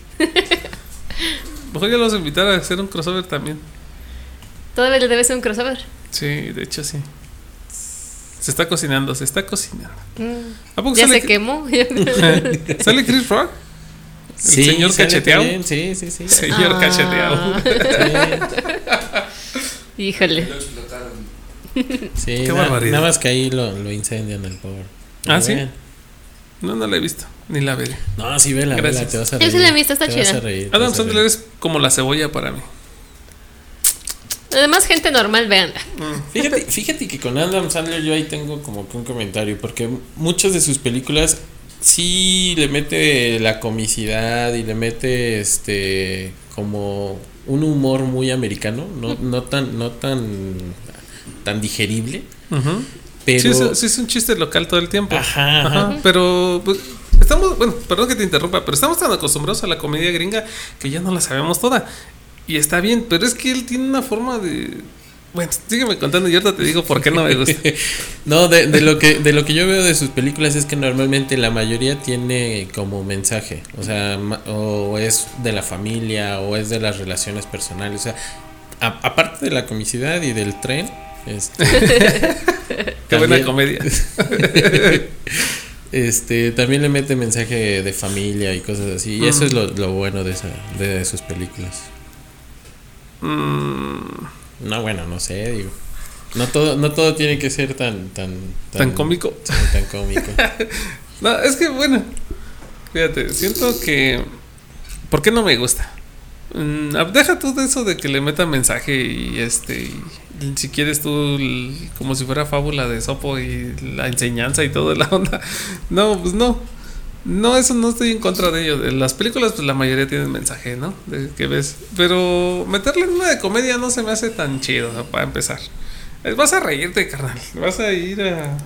Mejor ya los vamos a invitar a hacer un crossover también. Todavía le debe ser un crossover. Sí, de hecho sí. Se está cocinando, se está cocinando. Mm. ¿A poco Ya sale, se quemó. sale Chris Rock? Sí, señor cacheteado. Sí, sí, sí. Señor Ah. cacheteado. Sí. Híjole. Lo explotaron. Sí, Qué na- barbaridad. nada más que ahí lo, lo incendian el pobre. Ah, ¿sí? No, no la he visto, ni la veré. No, sí, vela, vela, te vas a Yo reír. sí la he visto, está chida. Adam Sandler es como la cebolla para mí. Además, gente normal, vean. Fíjate, fíjate que con Adam Sandler yo ahí tengo como que un comentario, porque muchas de sus películas sí le mete la comicidad y le mete este como un humor muy americano, no, no tan, no tan, tan digerible, Ujú. pero Sí, es, sí, es un chiste local todo el tiempo. Ajá, ajá. Ajá, Pero pues, estamos, bueno, perdón que te interrumpa, pero estamos tan acostumbrados a la comedia gringa que ya no la sabemos toda. Y está bien, pero es que él tiene una forma de. Bueno, sígueme contando y ahorita te digo por qué no me gusta. No, de, de lo que de lo que yo veo de sus películas es que normalmente la mayoría tiene como mensaje, o sea, o es de la familia o es de las relaciones personales, o sea, a- aparte de la comicidad y del tren, este, Qué buena comedia. este también le mete mensaje de familia y cosas así, y eso es lo, lo bueno de esa de sus películas. Mm, No, bueno, no sé, digo. No todo no todo tiene que ser tan tan Tan cómico. sí, tan cómico. No, es que bueno. Fíjate, siento que. ¿Por qué no me gusta? Mm, ah, deja tú de eso de que le meta mensaje y este. y si quieres tú, el- como si fuera fábula de Sopo y la enseñanza y toda la onda. No, pues no. No, eso no estoy en contra de ello. De las películas, pues la mayoría tienen mensaje, ¿no? De que ves. Pero meterle en una de comedia no se me hace tan chido, ¿no? para empezar. Eh, Vas a reírte, carnal. Vas a ir a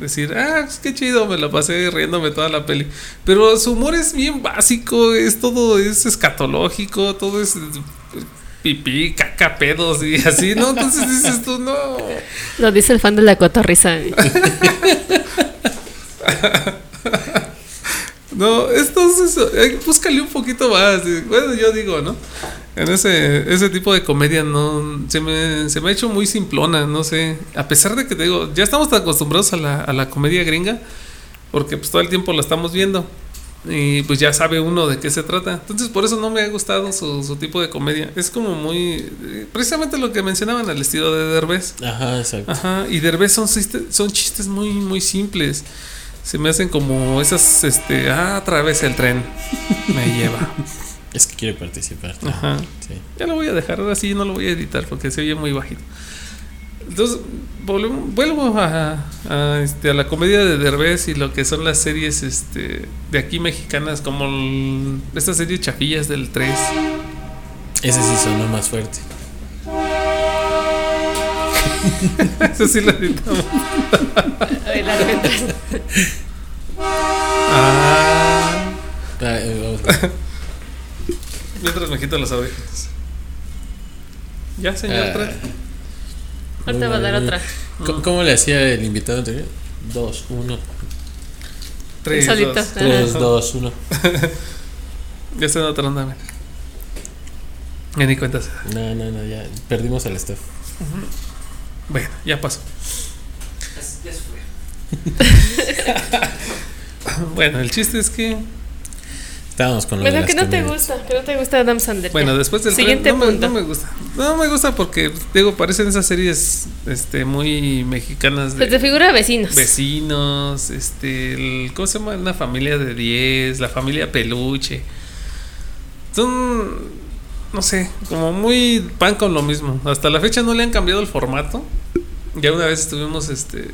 decir, ah, pues qué chido, me la pasé riéndome toda la peli. Pero su humor es bien básico, es todo, es escatológico, todo es pipí, caca, pedos y así, ¿no? Entonces dices tú, no. Lo dice el fan de la cotorriza. No, entonces, eh, búscale un poquito más. Bueno, yo digo, ¿no? En ese, ese tipo de comedia no se me, se me ha hecho muy simplona, no sé. A pesar de que te digo, ya estamos tan acostumbrados a la, a la comedia gringa, porque pues todo el tiempo la estamos viendo. Y pues ya sabe uno de qué se trata. Entonces por eso no me ha gustado su, su tipo de comedia. Es como muy... eh, Precisamente lo que mencionaban, el estilo de Derbez. Ajá, exacto. Ajá, y Derbez son, son chistes muy, muy simples. Se me hacen como esas, este, ah, otra vez el tren me lleva. Es que quiere participar. Ajá. Sí. Ya lo voy a dejar, ahora sí no lo voy a editar porque se oye muy bajito. Entonces, vuelvo a, a, este, a la comedia de Derbez y lo que son las series este, de aquí mexicanas, como el- estas series chafillas del 3. Ese sí sonó más fuerte. Eso sí lo editamos. Ah, Ah, eh, vamos. mientras me quito las abejas. Ya, señor Ah. tren. Ahorita va a dar otra. ¿Cómo, cómo le hacía el invitado anterior? Dos, uno. Tres, solito. dos. Tres, dos, uno. Ya está en otra onda. Ya ni cuenta se da. No, no, no, ya perdimos al staff. Bueno, ya pasó. Ya, fue. Bueno, el chiste es que. Estábamos con lo de Bueno, que no te gusta, que no te gusta Adam Sandler. Bueno, después del Siguiente tren, no, me, punto. no me gusta. No me gusta porque, digo, parecen esas series este, muy mexicanas Pues te de figura vecinos. vecinos, este, el- ¿cómo se llama? Una familia de 10, la familia peluche. Son, no sé, como muy pan con lo mismo. Hasta la fecha no le han cambiado el formato. Ya una vez estuvimos este,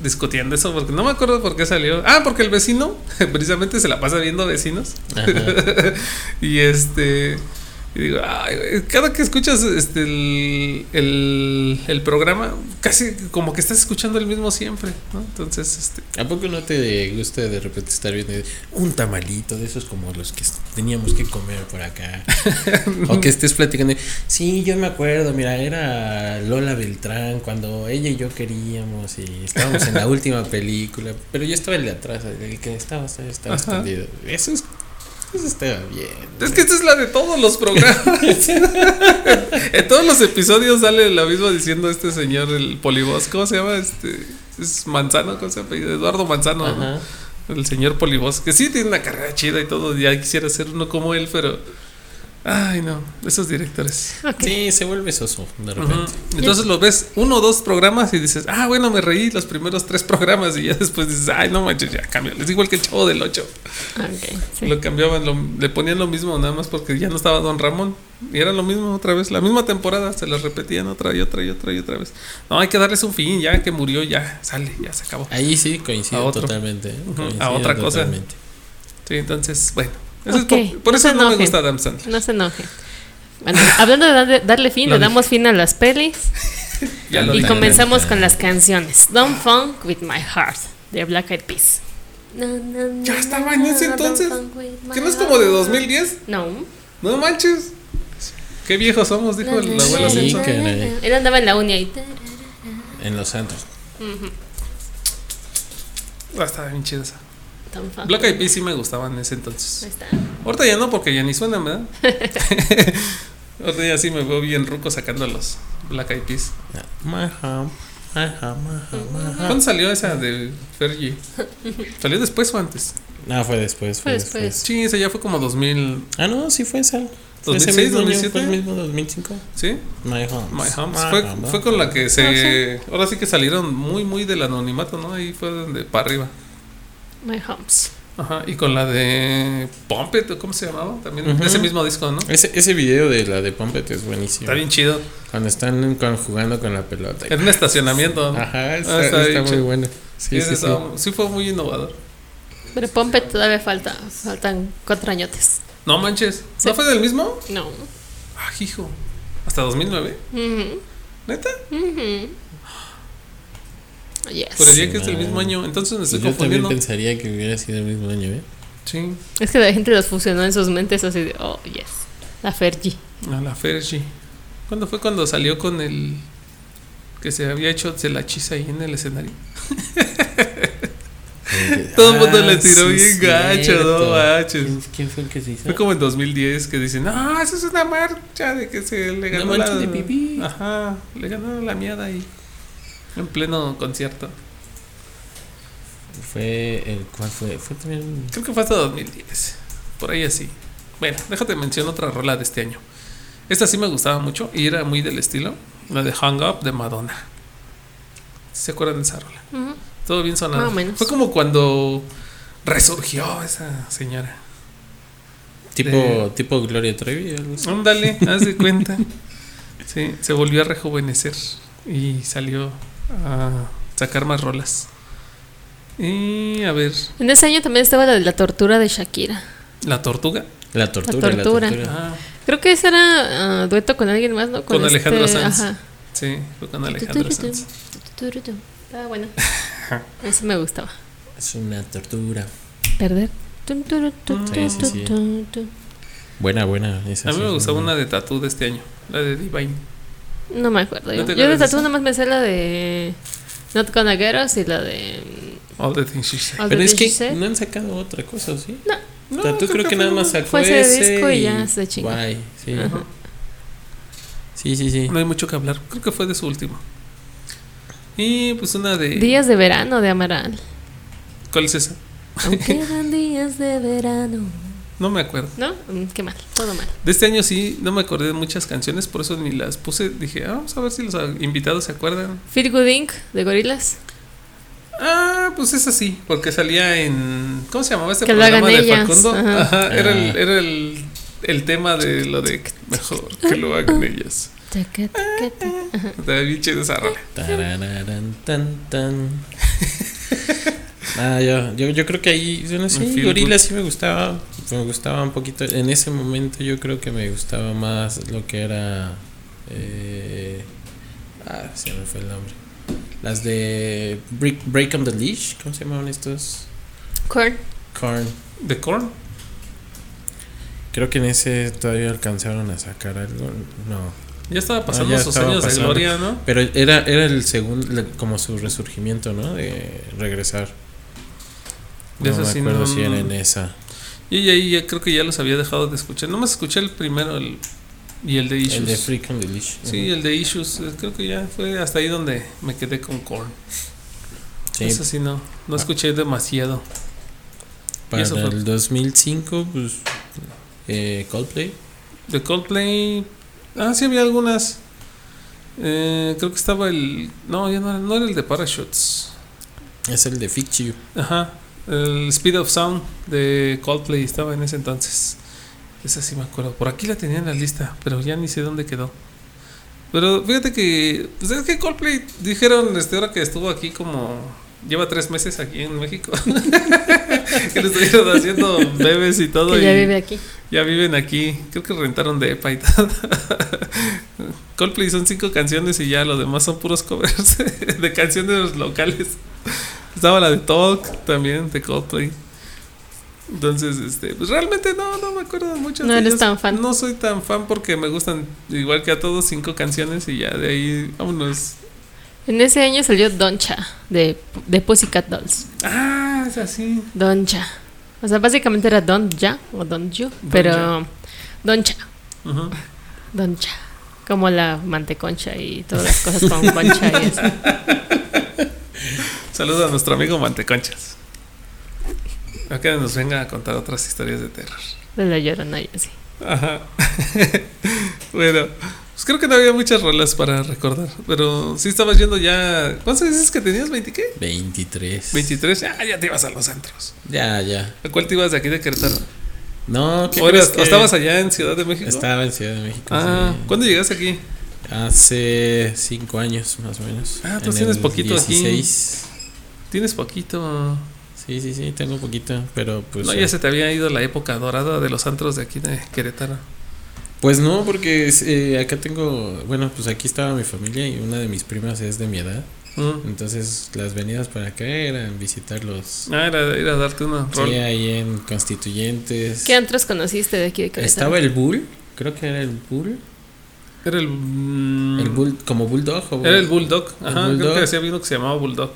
discutiendo eso porque no me acuerdo por qué salió. Ah, porque el vecino precisamente se la pasa viendo vecinos. Y este. Y digo, ay, cada que escuchas este el, el, el programa, casi como que estás escuchando el mismo siempre, ¿no? Entonces, este. ¿A poco no te gusta de repente estar viendo un tamalito de esos como los que teníamos que comer por acá? o que estés platicando. Sí, yo me acuerdo, mira, era Lola Beltrán cuando ella y yo queríamos y estábamos en la última película, pero yo estaba el de atrás, el que estaba, estaba, estaba escondido. Eso es, eso estaba bien. Es que esta es la de todos los programas. en todos los episodios sale la misma diciendo este señor, el polibos. ¿Cómo se llama? Este. Es Manzano, ¿cómo se llama? Eduardo Manzano. ¿no? El señor Polibos, que sí tiene una carrera chida y todo, ya quisiera ser uno como él, pero Ay, no, esos directores. Sí, se vuelve soso de repente. Entonces lo ves uno o dos programas y dices, ah, bueno, me reí los primeros tres programas y ya después dices, ay, no manches, ya cambia. Es igual que el chavo del 8. Ok, sí. Lo cambiaban, lo- le ponían lo mismo nada más porque ya no estaba Don Ramón. Y era lo mismo otra vez, la misma temporada, se las repetían otra y otra y otra y otra vez. No, hay que darles un fin, ya que murió, ya sale, ya se acabó. Ahí sí A coincido otro. totalmente. ¿eh? Coincido a otra cosa. Sí, entonces, bueno. Eso es Ok, por, por no eso no me gusta Adam Sandler. No se enoje. Bueno, hablando de darle, darle fin, Lo le damos fin a las pelis Ya lo y comenzamos con las canciones. Don't Funk with My Heart de Black Eyed Peas. Na, na, Ya estaba en ese entonces. ¿Que no es como de heart. 2010? No. No manches. Qué viejos somos, dijo el abuelo Sí. Él andaba en la uni ahí. En los santos. Ah, estaba bien chida esa. Funk Black Eyed Peas sí me gustaban en ese entonces. Ahí está. Ahorita ya no, porque ya ni suenan, ¿verdad? Ahorita ya sí me veo bien ruco sacando los Black Eyed Peas. My home, my home, my home, my home. ¿Cuándo salió esa de Fergie? ¿Salió después o antes? No, fue después. Fue, Fue después. después. Sí, esa ya fue como 2000. Ah, no, sí fue esa. Fue ese 2006, mismo año, 2007. Fue el mismo 2005. ¿Sí? My home. My Homes. Fue, fue con la que se. Ahora sí que salieron muy, muy del anonimato, ¿no? Ahí fue donde para arriba. My Homes. Ajá. Y con la de Pumpet, ¿o ¿cómo se llamaba? También Ujú. ese mismo disco, ¿no? Ese, ese video de la de Pumpet es buenísimo. Está bien chido. Cuando están con- jugando con la pelota. En un estacionamiento. ¿no? Ajá, está, Ah, está está bien muy chido. bueno. Sí, Sí, sí, sí. fue muy innovador. Pero Pompet todavía falta. Faltan cuatro añotes. No manches. Sí. ¿No fue del mismo? No. Ah, hijo. ¿Hasta 2009? Ujú, ¿Neta? ujú. Yes. Por el día que es Sí, el man. mismo año. Entonces me estoy Yo también confundiendo. pensaría que hubiera sido el mismo año, ¿eh? Sí. Es que la gente los fusionó en sus mentes así de, oh, yes. La Fergie. A la Fergie. ¿Cuándo fue cuando salió con el. que se había hecho de la chisa ahí en el escenario? Todo el mundo le tiró bien gacho, no manches. ¿Quién, quién fue el que se hizo? Fue como en 2010 que dicen, ah, eso es una marcha de que se le ganó la. de pipí. Ajá, le ganó la miada ahí. En pleno concierto. Fue el cuál fue? Fue también Creo que fue hasta 2010. Por ahí así. Bueno, déjate mencionar otra rola de este año. Esta sí me gustaba mucho y era muy del estilo. La de Hung Up de Madonna. ¿Se acuerdan de esa rola? Todo bien sonado. Menos. Fue como cuando resurgió esa señora. tipo De- tipo Gloria Trevi algo así. Ándale, haz de cuenta. Sí, se volvió a rejuvenecer y salió a sacar más rolas. Y a ver, En ese año también estaba la de la tortura de Shakira. La Tortuga. La tortura, la tortura. tortura. Ah, Creo que ese era ah, dueto con alguien más, ¿no? Con Alejandro Sanz. Ajá. sí, fue con Alejandro Sanz. Estaba bueno. Ese me gustaba. Es una tortura. Perder. Sí, sí, sí. Buena, buena. esa A mí sí me es gustaba una de Tatú de este año, la de Divine. No me acuerdo. ¿No yo de Tatú nada más me sé la de Not Gonna Get Us y la de All the Things She Said. All the Pero es que Said. no han sacado otra cosa, ¿sí? No. No, Tatú creo que nada más sacó fue ese ese disco y ya se chingó. Guay, sí. Ajá. Sí, sí, sí. No hay mucho que hablar. Creo que fue de su último. Y pues una de. Días de verano de Amaral. ¿Cuál es esa? Aunque eran días de verano. No me acuerdo. ¿No? Mm, Qué mal, todo mal. De este año sí, no me acordé de muchas canciones, por eso ni las puse. Dije, ah, vamos a ver si los invitados se acuerdan. Feel Good Inc. de Gorilas. Ah, pues es así, porque salía en. ¿Cómo se llamaba este Que lo programa hagan de ellas, Facundo? ajá. Ajá, era, el, Ah. era el, el tema de lo de mejor que lo hagan ellas. Taca, taca, taca. Está bien chido esa rola. Tarararán, tan, tan. Ah, yo, yo, yo creo que ahí, bueno, sí, Feel Gorila sí me gustaba, me gustaba un poquito, en ese momento yo creo que me gustaba más lo que era, eh, ah, se me fue el nombre, las de Break, Break on the Leash, ¿cómo se llamaban estos? Korn. Korn, ¿De Korn? creo que en ese todavía alcanzaron a sacar algo, no, Ya estaba pasando Ah, ya sus estaba años de gloria, ¿no? pero era, era el segundo, como su resurgimiento, ¿no? De regresar. De No me sí acuerdo no- si era en esa. Y ahí ya creo que ya los había dejado de escuchar. Nomás escuché el primero el, y el de Issues. El de Freak on the Leash. Sí, el de Issues. eh, Creo que ya fue hasta ahí donde me quedé con Korn. Sí, Eso sí, no. No escuché demasiado. para eso el 2005, pues eh, Coldplay. De Coldplay. Ah, sí, había algunas. Eh, creo que estaba el. No, ya no, era- no era el de Parachutes. Es el de Fix You. Ajá. El Speed of Sound de Coldplay estaba en ese entonces. Esa sí me acuerdo. Por aquí la tenía en la lista, pero ya ni sé dónde quedó. Pero fíjate que. Pues es que Coldplay dijeron este hora que estuvo aquí como. Lleva tres meses aquí en México. que le estuvieron haciendo bebés y todo. Que ya y vive aquí. ya viven aquí. Creo que rentaron de EPA y todo. Coldplay son cinco canciones y ya lo demás son puros covers de canciones locales. Estaba la de Talk también de Coldplay. Entonces, este, pues realmente no, no me acuerdo mucho. No de eres tan fan. No soy tan fan porque me gustan igual que a todos cinco canciones y ya de ahí vámonos. En ese año salió Doncha de, de Pussycat Dolls. Ah, es así. Doncha. O sea, básicamente era Don Ya o Don You, pero Doncha. Doncha. Como la manteconcha y todas las cosas con concha y eso. Saludos a nuestro amigo Manteconchas. A que nos venga a contar otras historias de terror. De la llorona y así. Ajá. bueno, pues creo que no había muchas rolas para recordar. Pero sí estabas yendo ya. ¿Cuántos dices que tenías? ¿20 qué? 23. 23. Ah, ya te ibas a los centros. Ya, ya. ¿A cuál te ibas de aquí de Querétaro? No, ¿qué ¿O, estabas allá en Ciudad de México? Estaba en Ciudad de México. Ah, sí. ¿cuándo llegaste aquí? Hace cinco años, más o menos. Ah, tú En tienes poquito aquí. 16. Tienes poquito. Sí, sí, sí, tengo poquito, pero pues... no, eh, ya se te había ido la época dorada de los antros de aquí de Querétaro. Pues no, porque eh, acá tengo... Bueno, pues aquí estaba mi familia y una de mis primas es de mi edad. Mm. Entonces las venidas para acá eran visitarlos. Ah, era ir a darte una rol. Sí, ahí en Constituyentes. ¿Qué antros conociste de aquí de Querétaro? Estaba el Bull, creo que era el Bull. Era el. mm, El Bull, como Bulldog. o Era el Bulldog. Ajá, creo Bulldog. que hacía uno que se llamaba Bulldog.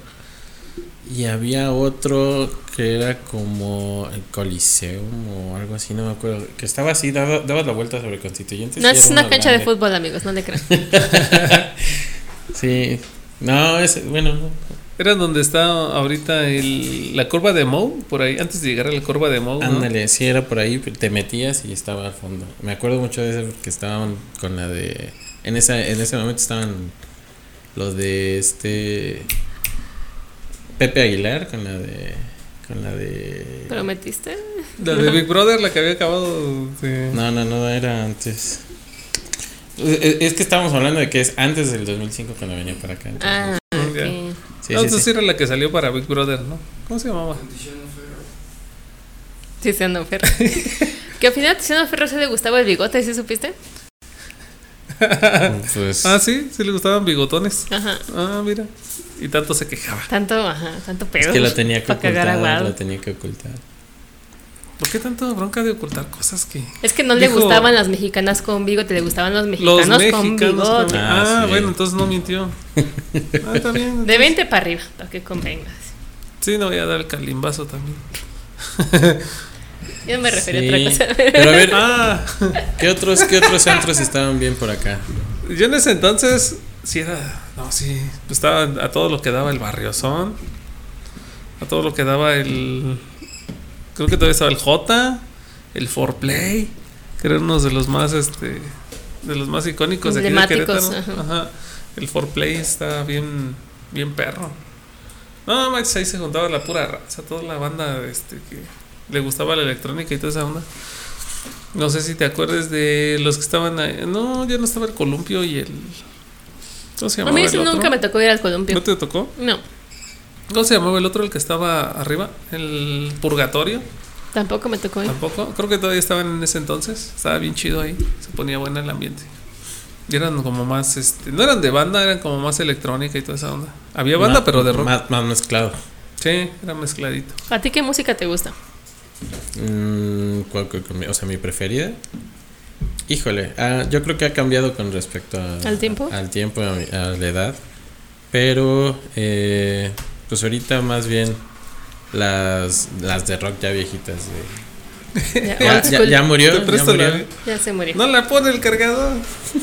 Y había otro que era como el Coliseum o algo así, no me acuerdo. Que estaba así, daba, daba la vuelta sobre Constituyentes. No, es una cancha de fútbol, amigos, no le crean. Sí. No, es, bueno, no. Era donde está ahorita el, la curva de Moe, por ahí, antes de llegar a la curva de. ¿no? ándale, sí era por ahí, te metías y estaba al fondo. Me acuerdo mucho de eso porque estaban con la de... En, esa, en ese momento estaban los de este... Pepe Aguilar con la de... Con la de... ¿Prometiste? La de Big Brother, la que había acabado de. No, no, no, era antes. Es es que estábamos hablando de que es antes del 2005 cuando venía para acá. entonces- Ah, Ya. ok. sí, no, sí, entonces sí. era la que salió para Big Brother, ¿no? ¿Cómo se llamaba? Tiziano Ferro. que al final Tiziano Ferro se le gustaba el bigote, ¿sí supiste? Pues, Ah, sí, sí le gustaban bigotones. Ajá. Ah, mira. Y tanto se quejaba. Tanto, ajá, tanto pedo. es que la tenía que Para cagar ocultar, la tenía que ocultar. ¿Por qué tanto bronca de ocultar cosas que. Es que no le Dijo- gustaban las mexicanas con bigote, le gustaban los Los mexicanos, con mexicanos. bigote. con- Ah, Ah, sí. bueno, entonces no mintió. Ah, está bien. De 20 para arriba, para que convengas. Sí, no voy a dar el calimbazo también. Yo me refería Sí. a otra cosa. Pero a ver, Ah, ¿qué otros, ¿qué otros antros estaban bien por acá? yo en ese entonces sí era. No, sí. pues Estaba a todo lo que daba el barriozón. A todo lo que daba el. Creo que todavía estaba el J. El Forplay. Que era uno de los más este. De los más icónicos de aquí de Querétaro. ajá. Ajá. El Forplay está bien. Bien perro. No, Max, ahí se juntaba la pura raza, toda la banda este, que le gustaba la electrónica y toda esa onda. No sé si te acuerdas de los que estaban ahí. No, ya no estaba el columpio y el. ¿Cómo se A mí el sí otro? nunca me tocó ir al columpio. ¿No te tocó? No, ¿Cómo se llamaba el otro, el que estaba arriba? El Purgatorio. tampoco me tocó ir. Tampoco. Creo que todavía estaban en ese entonces. Estaba bien chido ahí. Se ponía bueno el ambiente. Y eran como más. Este, no eran de banda, eran como más electrónica y toda esa onda. Había banda, pero de rock. Más, más mezclado. Sí, era mezcladito. ¿A ti qué música te gusta? Mm, ¿cuál- cuál- cuál- o sea, mi preferida. Híjole, ah, yo creo que ha cambiado con respecto a- ¿Al tiempo? al tiempo, a, mi- a la edad. Pero, eh, pues ahorita más bien las, las de rock ya viejitas. de- Ya, ya, murió. Te ya presto murió. la- Ya se murió. No la pone el cargador.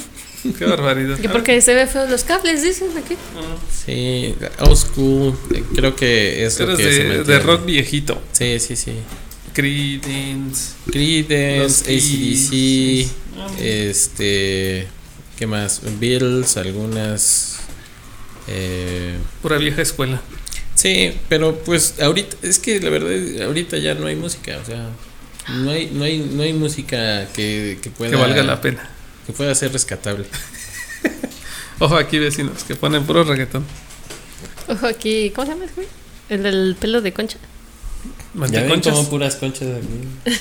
Qué barbaridad. Que porque se ve feo los cables, dicen aquí. Sí, old school. Creo que es lo Eres que se de, mantiene. de rock viejito. Sí, sí, sí. Creedence. Creedence, ACDC, este, ¿qué más? Beatles, algunas. Eh, Pura vieja escuela. sí, pero pues ahorita, es que la verdad, ahorita ya no hay música, o sea, no hay, no hay, no hay música que, que pueda, Que valga la pena. que pueda ser rescatable. Ojo aquí, vecinos, que ponen puro reggaetón. Ojo aquí, ¿cómo se llama ese güey? El del pelo de concha. Ya Manteconchas. como puras conchas aquí.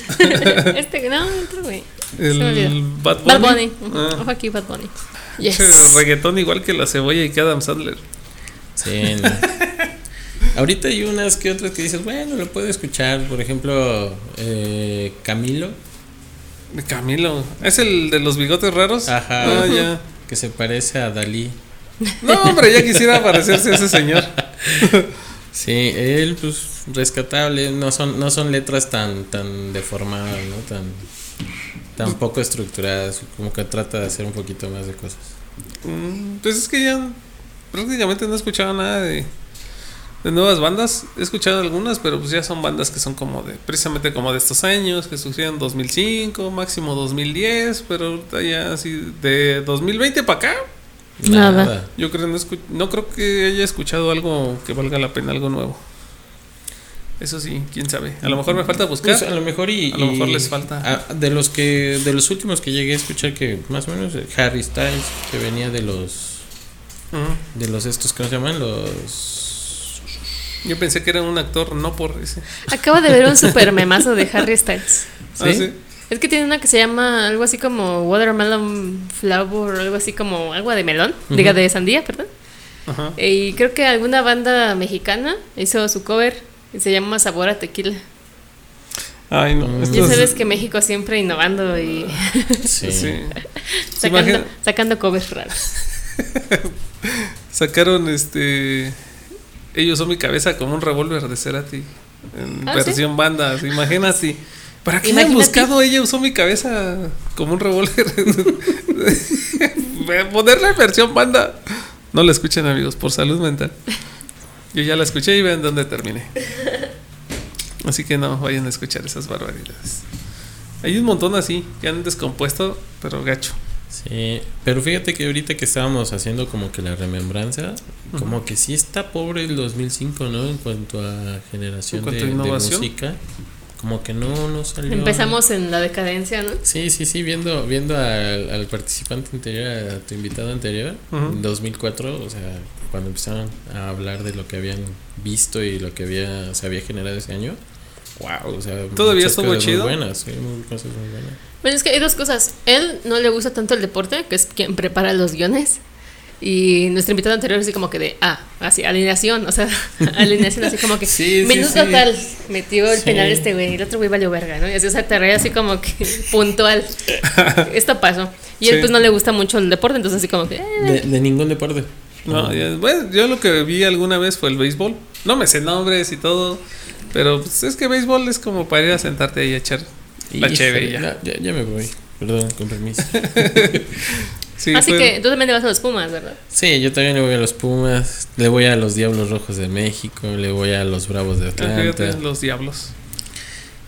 este, no, otro güey. El. Bad Bunny. Bad Bunny. Ah. Ojo aquí, Bad Bunny. Yes. Reggaetón igual que la cebolla y que Adam Sandler. Sí, no. Ahorita hay unas que otras que dices, bueno, lo puedo escuchar. Por ejemplo, eh, Camilo, De Camilo. ¿Es el de los bigotes raros? Ajá. Ah, ya. que se parece a Dalí. No, hombre, ya quisiera parecerse a ese señor. Sí, él, pues, rescatable. No son, no son letras tan, tan deformadas, ¿no? Tan, tan poco estructuradas. Como que trata de hacer un poquito más de cosas. Mm, Pues es que ya prácticamente no he escuchado nada de, de nuevas bandas. He escuchado algunas, pero pues ya son bandas que son como de, precisamente como de estos años, que surgieron en 2005, máximo 2010, pero ahorita ya así de 2020 para acá. Nada. Yo creo no, escu- no creo que haya escuchado algo que valga la pena, algo nuevo. Eso sí, quién sabe. A lo mejor me falta buscar. Pues, a lo mejor y, A lo mejor les falta. de los que de los últimos que llegué a escuchar que más o menos eh, Harry Styles que venía de los de los estos ¿cómo se llaman? Los Yo pensé que era un actor, no por ese. Acabo de ver un super memazo de Harry Styles. Ah, ¿Sí? Sí. Es que tiene una que se llama algo así como Watermelon Flower, algo así como agua de melón, diga de sandía, perdón. Ajá. Y creo que alguna banda mexicana hizo su cover y se llama Sabor a Tequila. Ay, no. Mm. Ya es- sabes que México siempre innovando y sí. Sí. sacando, imagina- sacando covers raros. Sacaron este. Ellos son mi cabeza como un revólver de Cerati. En ¿Ah, versión banda. ¿se Imagínate. ¿Para qué han Imagínate. buscado? Ella usó mi cabeza como un revólver. Ponerla en versión banda. No la escuchen, amigos, por salud mental. Yo ya la escuché y vean dónde terminé. Así que no vayan a escuchar esas barbaridades. Hay un montón así que han descompuesto, pero gacho. Sí, pero fíjate que ahorita que estábamos haciendo como que la remembranza, como que sí está pobre el 2005, ¿no? En cuanto a generación En cuanto de, a de innovación. música, como que no, no salió. Empezamos en la decadencia, ¿no? Sí, sí, sí, viendo, viendo al, al participante anterior, a tu invitado anterior, Ujú. en 2004, o sea, cuando empezaron a hablar de lo que habían visto y lo que había se había generado ese año, wow, o sea, ¿Todavía muchas estuvo cosas muy chido? buenas, sí, muy- cosas muy buenas. Bueno, es que hay dos cosas. Él no le gusta tanto el deporte, que es quien prepara los guiones. Y nuestro invitado anterior así como que de, ah, así, alineación, o sea, alineación así como que, Sí, sí, minuto sí. tal, metió el Sí. penal este güey, y el otro güey valió verga, ¿no? Y así, o sea, te reía así como que puntual. Esto pasó. Y él Sí. pues no le gusta mucho el deporte, entonces así como que, eh, De, de ningún deporte. No, ya- bueno, yo lo que vi alguna vez fue el béisbol. No me sé nombres y todo, pero pues, es que béisbol es como para ir a sentarte ahí a echar la ya. ya, ya, ya me voy. Perdón, con permiso. Sí, así fue- que tú también le vas a los Pumas, ¿verdad? Sí, yo también le voy a los Pumas, le voy a los Diablos Rojos de México, le voy a los Bravos de ah, Atlanta. los diablos.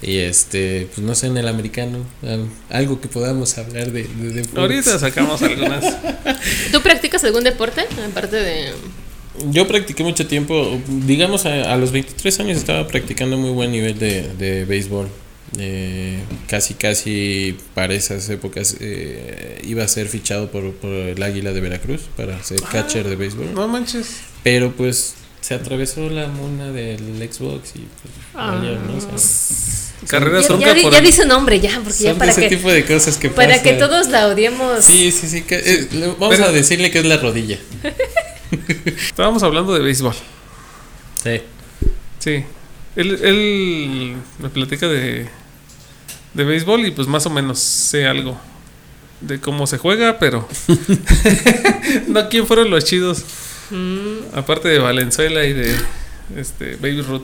Y este, pues no sé, en el americano, al- algo que podamos hablar de, de deportes. Ahorita sacamos algunas. ¿Tú practicas algún deporte? Aparte de... Yo practiqué mucho tiempo, digamos a, a los 23 años estaba practicando muy buen nivel de, de béisbol. Eh, casi, casi para esas épocas eh, iba a ser fichado por, por el Águila de Veracruz para ser catcher de béisbol. No manches. Pero pues se atravesó la mona del Xbox y pues, Ah. ¿no? O sea, Carrera Ya, ya di, ya di su nombre, ya, porque ya para ese que, tipo de cosas que para que todos la odiemos. Sí, sí, sí. que- eh, vamos Pero- a decirle que es la rodilla. Estábamos hablando de béisbol. Sí. Sí. Él, él me platica de, de béisbol y pues más o menos sé algo de cómo se juega, pero no quién fueron los chidos. Mm, Aparte de Valenzuela y de este Baby Ruth,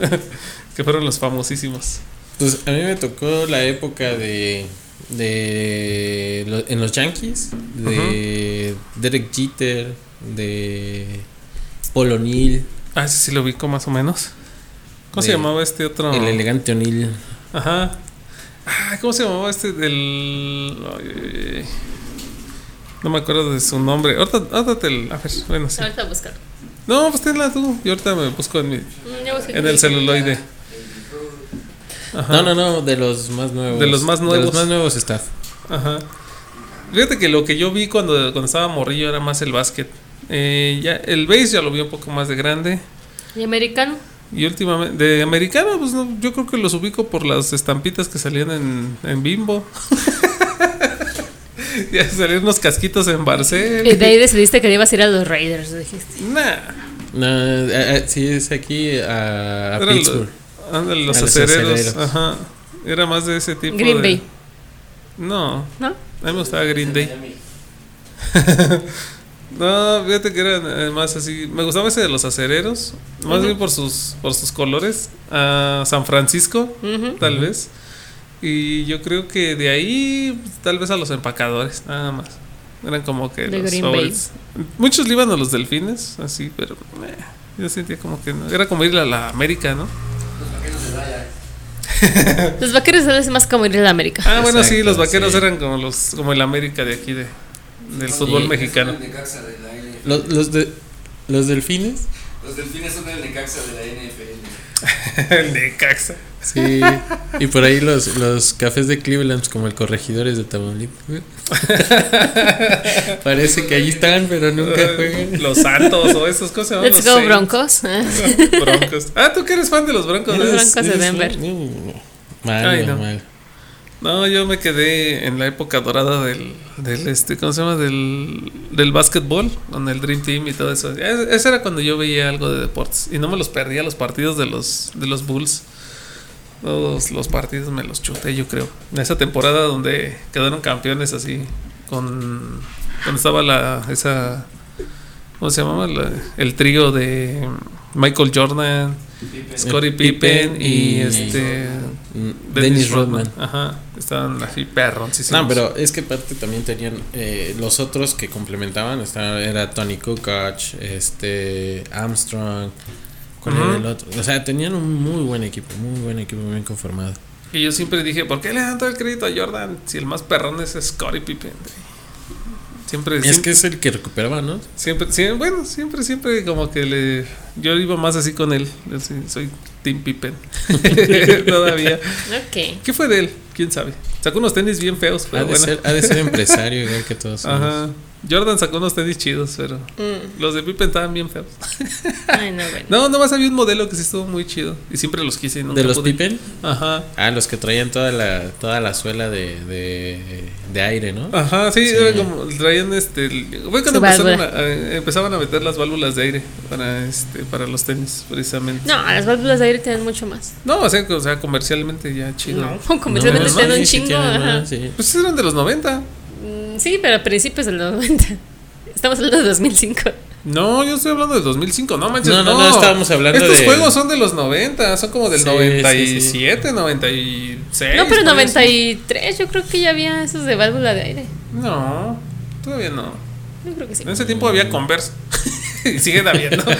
que fueron los famosísimos. Pues a mí me tocó la época de. de lo- en los Yankees, de Derek Jeter, de Paul O'Neill. Ah, ese sí lo ubico más o menos. ¿Cómo se llamaba este otro? El elegante O'Neill. Ajá. Ah, ¿Cómo se llamaba este del. ay, ay, ay. No me acuerdo de su nombre. Ahorita, ahorita te el- A ver, bueno, sí. Ahorita buscar. No, pues tenla tú. Y ahorita me busco en, mi, Mm, en el celuloide. Ajá. No, no, no, de los más nuevos. De los más De nuevos. los más nuevos está. Ajá. Fíjate que lo que yo vi cuando, cuando estaba morrillo era más el básquet. Eh, ya, el base ya lo vi un poco más de grande. ¿Y americano? Y últimamente, de americano, pues no, yo creo que los ubico por las estampitas que salían en, en Bimbo. ya salían unos casquitos en Barcel. Y de ahí decidiste que ibas a ir a los Raiders, dijiste. Nah, No, eh, eh, sí, es aquí a, a Pittsburgh. los, ándale, los A los acereros. acereros. Ajá. Era más de ese tipo. Green de- Bay, No, ¿no? a mí me gustaba Green Day. No, fíjate que eran eh, más así. Me gustaba ese de los acereros. Más bien por sus, por sus colores. A San Francisco, tal vez. Y yo creo que de ahí, tal vez a los empacadores, nada más. Eran como que De los. Muchos le iban a los delfines, así, pero eh, yo sentía como que no. Era como ir a la América, ¿no? Los vaqueros de Daya. Los vaqueros es más como ir a la América. Ah, bueno, sí, los vaqueros sí. eran como los como el América de aquí, de, del fútbol mexicano. son el Necaxa de la NFL. Los, los, de, los delfines. Los delfines son el Necaxa de la NFL. el de Caxa. Sí. y por ahí los, los cafés de Cleveland, como el Corregidores de Tamaulipas. Parece que allí están, pero nunca juegan. Los Santos o esos cosas. Let's go, Broncos. Broncos. Ah, tú que eres fan de los Broncos. Los ¿no? Broncos de Denver. Mal, Ay, no. mal. No, yo me quedé en la época dorada del, del este, ¿cómo se llama? Del, del básquetbol, con el Dream Team y todo eso. Es- Ese era cuando yo veía algo de deportes y no me los perdía los partidos de los, de los Bulls. Todos los partidos me los chuté, yo creo. En esa temporada donde quedaron campeones así, con cuando estaba la esa ¿cómo se llamaba? La- el trío de Michael Jordan, Scottie Pippen y y- este Dennis Rodman. Ajá, estaban así perroncísimos. No, pero es que aparte también tenían eh, los otros que complementaban. Estaba, era Tony Kukoc, este Armstrong. ¿Cuál era el otro? O sea, tenían un muy buen equipo, muy buen equipo, muy bien conformado. Y yo siempre dije, ¿por qué le dan todo el crédito a Jordan si el más perrón es Scottie Pippen? Siempre, Es siempre, que es el que recuperaba, ¿no? siempre, siempre- bueno, siempre, siempre como que le, yo iba más así con él. Soy Team Pippen. Todavía. Ok. ¿Qué fue de él? ¿Quién sabe? Sacó unos tenis bien feos, Ha pero de, bueno. ser, ha de ser empresario igual que todos. somos. Jordan sacó unos tenis chidos, pero Mm. los de Pippen estaban bien feos. Ay, no, bueno. No, nomás había un modelo que sí estuvo muy chido. Y siempre los quise y nunca ¿De los pude. Pippen? Ajá. Ah, los que traían toda la, toda la suela de, de, de aire, ¿no? Ajá, sí, Sí. era como traían este fue cuando empezaron a, a- empezaban a meter las válvulas de aire para este para los tenis precisamente. No, las válvulas de aire tienen mucho más. No, o sea, o sea, comercialmente ya chido. No, comercialmente No, tienen un chingo. tienen ajá. más, sí. Pues eran de los 90. Mm, Sí, pero a principios del 90. Estamos hablando de 2005. No, yo estoy hablando del 2005, no manches. No, no, no, estábamos hablando Estos de- juegos son de los 90, son como del Sí, sí, 97, 96. No, pero en por ahí, sí. 93 yo creo que ya había esos de válvula de aire. No, todavía no. Yo creo que sí. En ese tiempo había Converse. y siguen habiendo.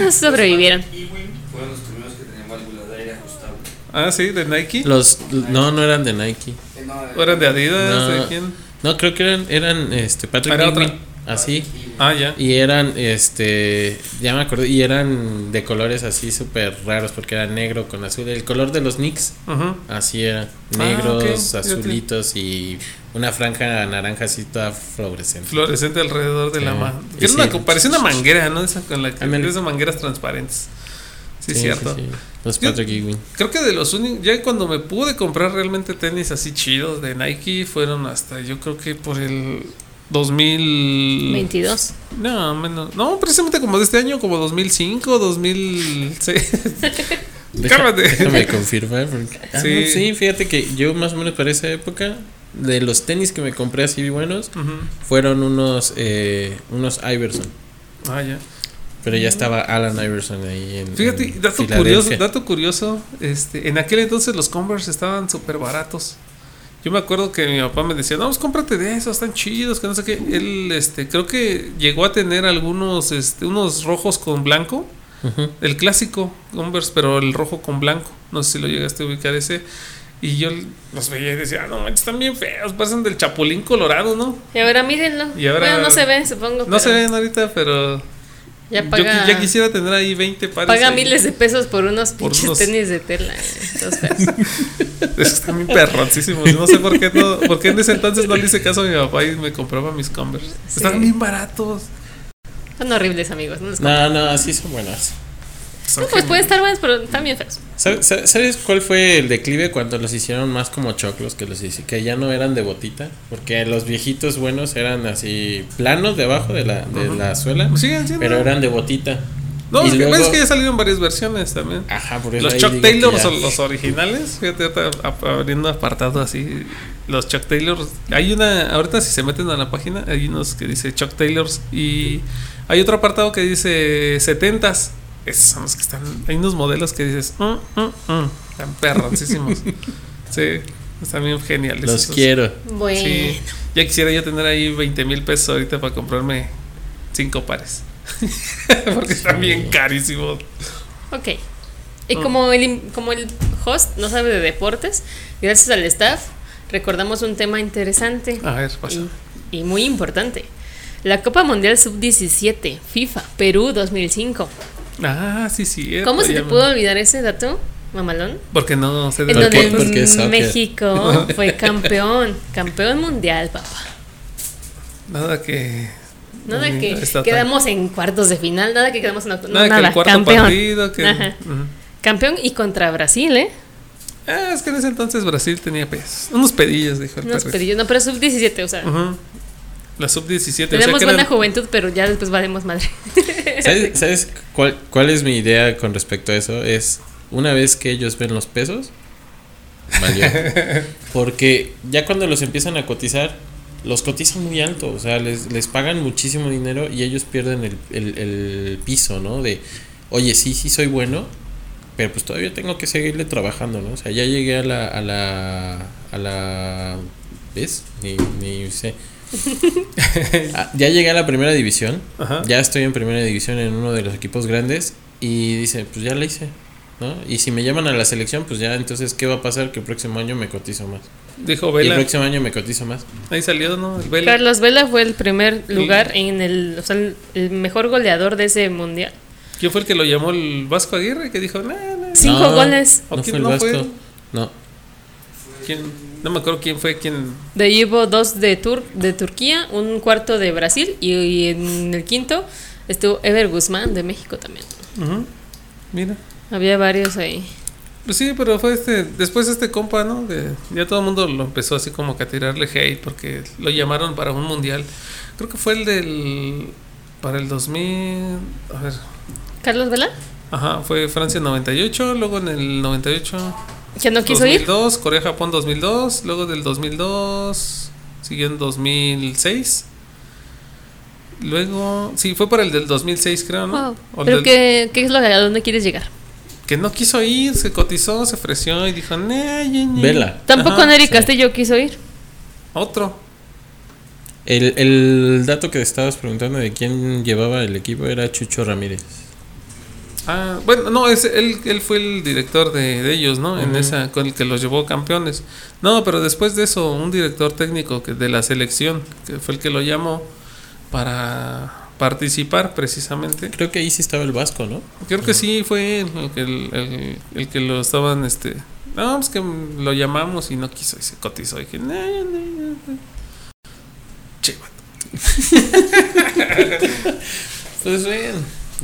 No sobrevivieron. Fueron los primeros que tenían válvulas de aire ajustable. ah, sí, de Nike. Los, no, no eran de Nike. Eh, no, ¿O eran de Adidas? No. ¿De quién? No, creo que eran, eran este, Patrick Era Ewing, otra. así. Ah, ya. Y eran, este, ya me acordé, y eran de colores así súper raros porque era negro con azul. El color de los Knicks, así era, Ah, negros, azulitos y una franja naranja así toda fluorescente. fluorescente alrededor de la mano. Sí. parecía una manguera, ¿no? Esa con la que mangueras transparentes. Sí, Sí, cierto. sí, sí. Los Yo- Patrick Ewing. Creo que de los únicos, ya cuando me pude comprar realmente tenis así chidos de Nike fueron hasta yo creo que por el 2000 22. No, menos. No, precisamente como de este año, como 2005, 2006. Deja- Cálmate. Déjame confirmar. porque- Ah, Sí. no, sí, fíjate que yo más o menos para esa época, de los tenis que me compré así buenos, fueron unos, eh, unos Iverson. Ah, ya. Pero ya estaba Alan Iverson ahí en. Fíjate, en dato curioso, dato curioso, este, en aquel entonces los Converse estaban súper baratos. Yo me acuerdo que mi papá me decía, no, pues cómprate de esos, están chidos, que no sé qué. Él, este, creo que llegó a tener algunos, este, unos rojos con blanco. El clásico Converse, pero el rojo con blanco. No sé si lo llegaste a ubicar ese. Y yo los veía y decía, "Ah, no manches, están bien feos, pasan del chapulín colorado, ¿no? Y ahora mírenlo. Y ahora- bueno, no se ve, supongo. No pero se ven ahorita, pero Ya yo paga, ya quisiera tener ahí 20 pares. paga ahí. miles de pesos por unos Por pinches unos- tenis de tela. eh, están bien perroncísimos. No sé por qué, no, por qué en ese entonces no le hice caso a mi papá y me compraba mis Converse. Sí. Estaban bien baratos. Son horribles, amigos. No, No, no, así son buenas. Son No, pues geniales. pueden estar buenos, pero están bien feos. ¿Sabes, cuál fue el declive cuando los hicieron más como choclos? Que los hice, que ya no eran de botita. Porque los viejitos buenos eran así planos debajo de la, de la suela. Siguen siendo. Pero eran de botita. No, y es que, luego- es que ya salieron varias versiones también. Ajá, por eso Los Chuck Taylor ya- los originales. Fíjate, abriendo apartado así. Los Chuck Taylors. Hay una. Ahorita, si se meten a la página, hay unos que dice Chuck Taylors. Y hay otro apartado que dice 70s. Esos son los que están. Hay unos modelos que dices. Mm, mm, mm", están perroncísimos. sí, están bien geniales. Los esos. quiero. Bueno. Sí. Ya quisiera yo tener ahí 20 mil pesos ahorita para comprarme cinco pares. Porque están bien carísimos. Ok. Y Mm. como, el, como el host no sabe de deportes, gracias al staff, recordamos un tema interesante A ver, pasa. y, y muy importante. La Copa Mundial Sub-17, FIFA, Perú 2005. Ah, sí, sí. ¿Cómo se te pudo olvidar ese dato, mamalón? Porque no sé de En Porque. México fue campeón, campeón mundial, papá. Nada que. Nada que quedamos en cuartos de final, nada que quedamos en octavos, no, Nada, que nada, el cuarto campeón. partido. Que. Campeón y contra Brasil, ¿eh? Ah, es que en ese entonces Brasil tenía pesos. Unos pedillos, dijo el Unos perrito. pedillos, no, pero sub-17, o sea. Ujú. La sub-17. o sea Tenemos buena eran- juventud, pero ya después valemos madre. ¿Sabes, sabes cuál, cuál es mi idea con respecto a eso? Es una vez que ellos ven los pesos, valió. Porque ya cuando los empiezan a cotizar, los cotizan muy alto. O sea, les, les pagan muchísimo dinero y ellos pierden el, el, el piso, ¿no? De, oye, sí, sí soy bueno, pero pues todavía tengo que seguirle trabajando, ¿no? O sea, ya llegué a la. a la. a la. ¿Ves? Ni, ni sé. Ah, ya llegué a la primera división. Ajá. Ya estoy en primera división en uno de los equipos grandes y dice, pues ya la hice, ¿no? Y si me llaman a la selección, pues ya entonces, ¿qué va a pasar? Que el próximo año me cotizo más. Dijo Y el Vela. próximo año me cotizo más. Ahí salió, ¿no? El Vela. Carlos Vela fue el primer lugar en el, o sea, el, mejor goleador de ese mundial. ¿Quién fue el que lo llamó el Vasco Aguirre? Que dijo, nah, nah. Cinco No, goles. ¿O No quién fue el no fue? Vasco. No. ¿Quién? No me acuerdo quién fue quién. De ahí hubo dos de, Tur de Turquía, un cuarto de Brasil y, y en el quinto estuvo Ever Guzmán de México también. Ujú. Mira. Había varios ahí. Pues sí, pero fue este. Después este compa, ¿no? De, ya todo el mundo lo empezó así como que a tirarle hate porque lo llamaron para un mundial. Creo que fue el del. Para el 2000. A ver. ¿Carlos Vela? Ajá, fue Francia 98, luego en el 98. ¿Que no quiso ir? 2002, Corea-Japón 2002, luego del 2002 siguió en 2006. Luego, sí, fue para el del 2006 creo, ¿no? Wow. O el ¿Pero del- qué, qué es lo que a dónde quieres llegar? Que no quiso ir, se cotizó, se ofreció y dijo, "Nah, ñe, ñe". Vela. Tampoco Neri sí. Castillo quiso ir. Otro. El, el dato que estabas preguntando de quién llevaba el equipo era Chucho Ramírez. Ah, bueno, no, es, él, él fue el director de, de ellos, ¿no? En esa, con el que los llevó campeones. No, pero después de eso, un director técnico que de la selección, que fue el que lo llamó para participar precisamente. Creo que ahí sí estaba el Vasco, ¿no? Creo que sí fue él, el, que- el, el- el que lo estaban, este... No, pues que lo llamamos y no quiso y se cotizó. Y dije, "No, no, no, no". Che. Pues bien,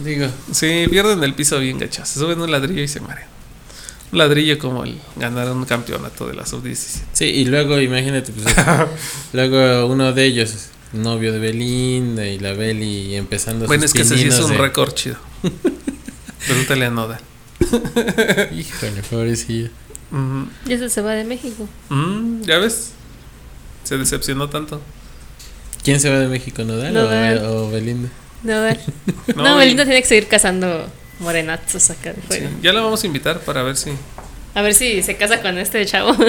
digo. Sí, pierden el piso bien gachas. Se suben un ladrillo y se marean. Un ladrillo como el ganar un campeonato de la sub-17. Sí, y luego imagínate, pues luego uno de ellos, novio de Belinda y la Beli empezando Bueno, sus es que ese sí es un de- récord chido. Pregúntale a Noda. Híjole, pobrecilla. Mm, Ya se, se va de México. mm, ¿Ya ves? Se decepcionó tanto. ¿Quién se va de México, Nodal, Nodal. O, o Belinda? No, a ver. No, no, Belinda tiene que seguir cazando morenazos acá de Sí, fuera. ya la vamos a invitar para ver si. A ver si se casa con este chavo.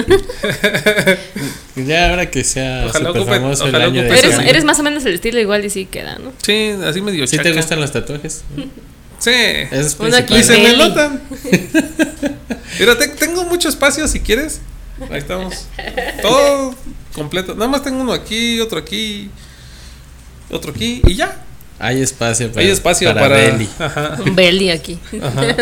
Ya ahora que sea Ojalá súper ocupe- famoso el año de eres, eres más o menos el estilo igual y sí queda, ¿no? Sí, así medio ¿Sí te chaca. gustan los tatuajes? Sí. Es Y se me notan. Mira, te- tengo mucho espacio si quieres. Ahí estamos. Todo completo. Nada más tengo uno aquí, otro aquí, otro aquí y ya. Hay espacio para, Hay espacio para. Belly. Ajá, Un belly aquí. ajá.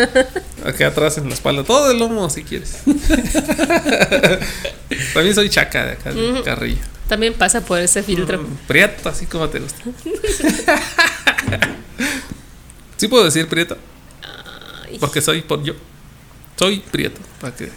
Aquí atrás en la espalda. Todo el lomo si quieres. También soy chaca de acá, de. Carrillo. También pasa por ese filtro. Mm, Prieto, así como te gusta. ¿Sí puedo decir prieto? Ay, Porque soy por yo. Soy prieto. ¿Para qué?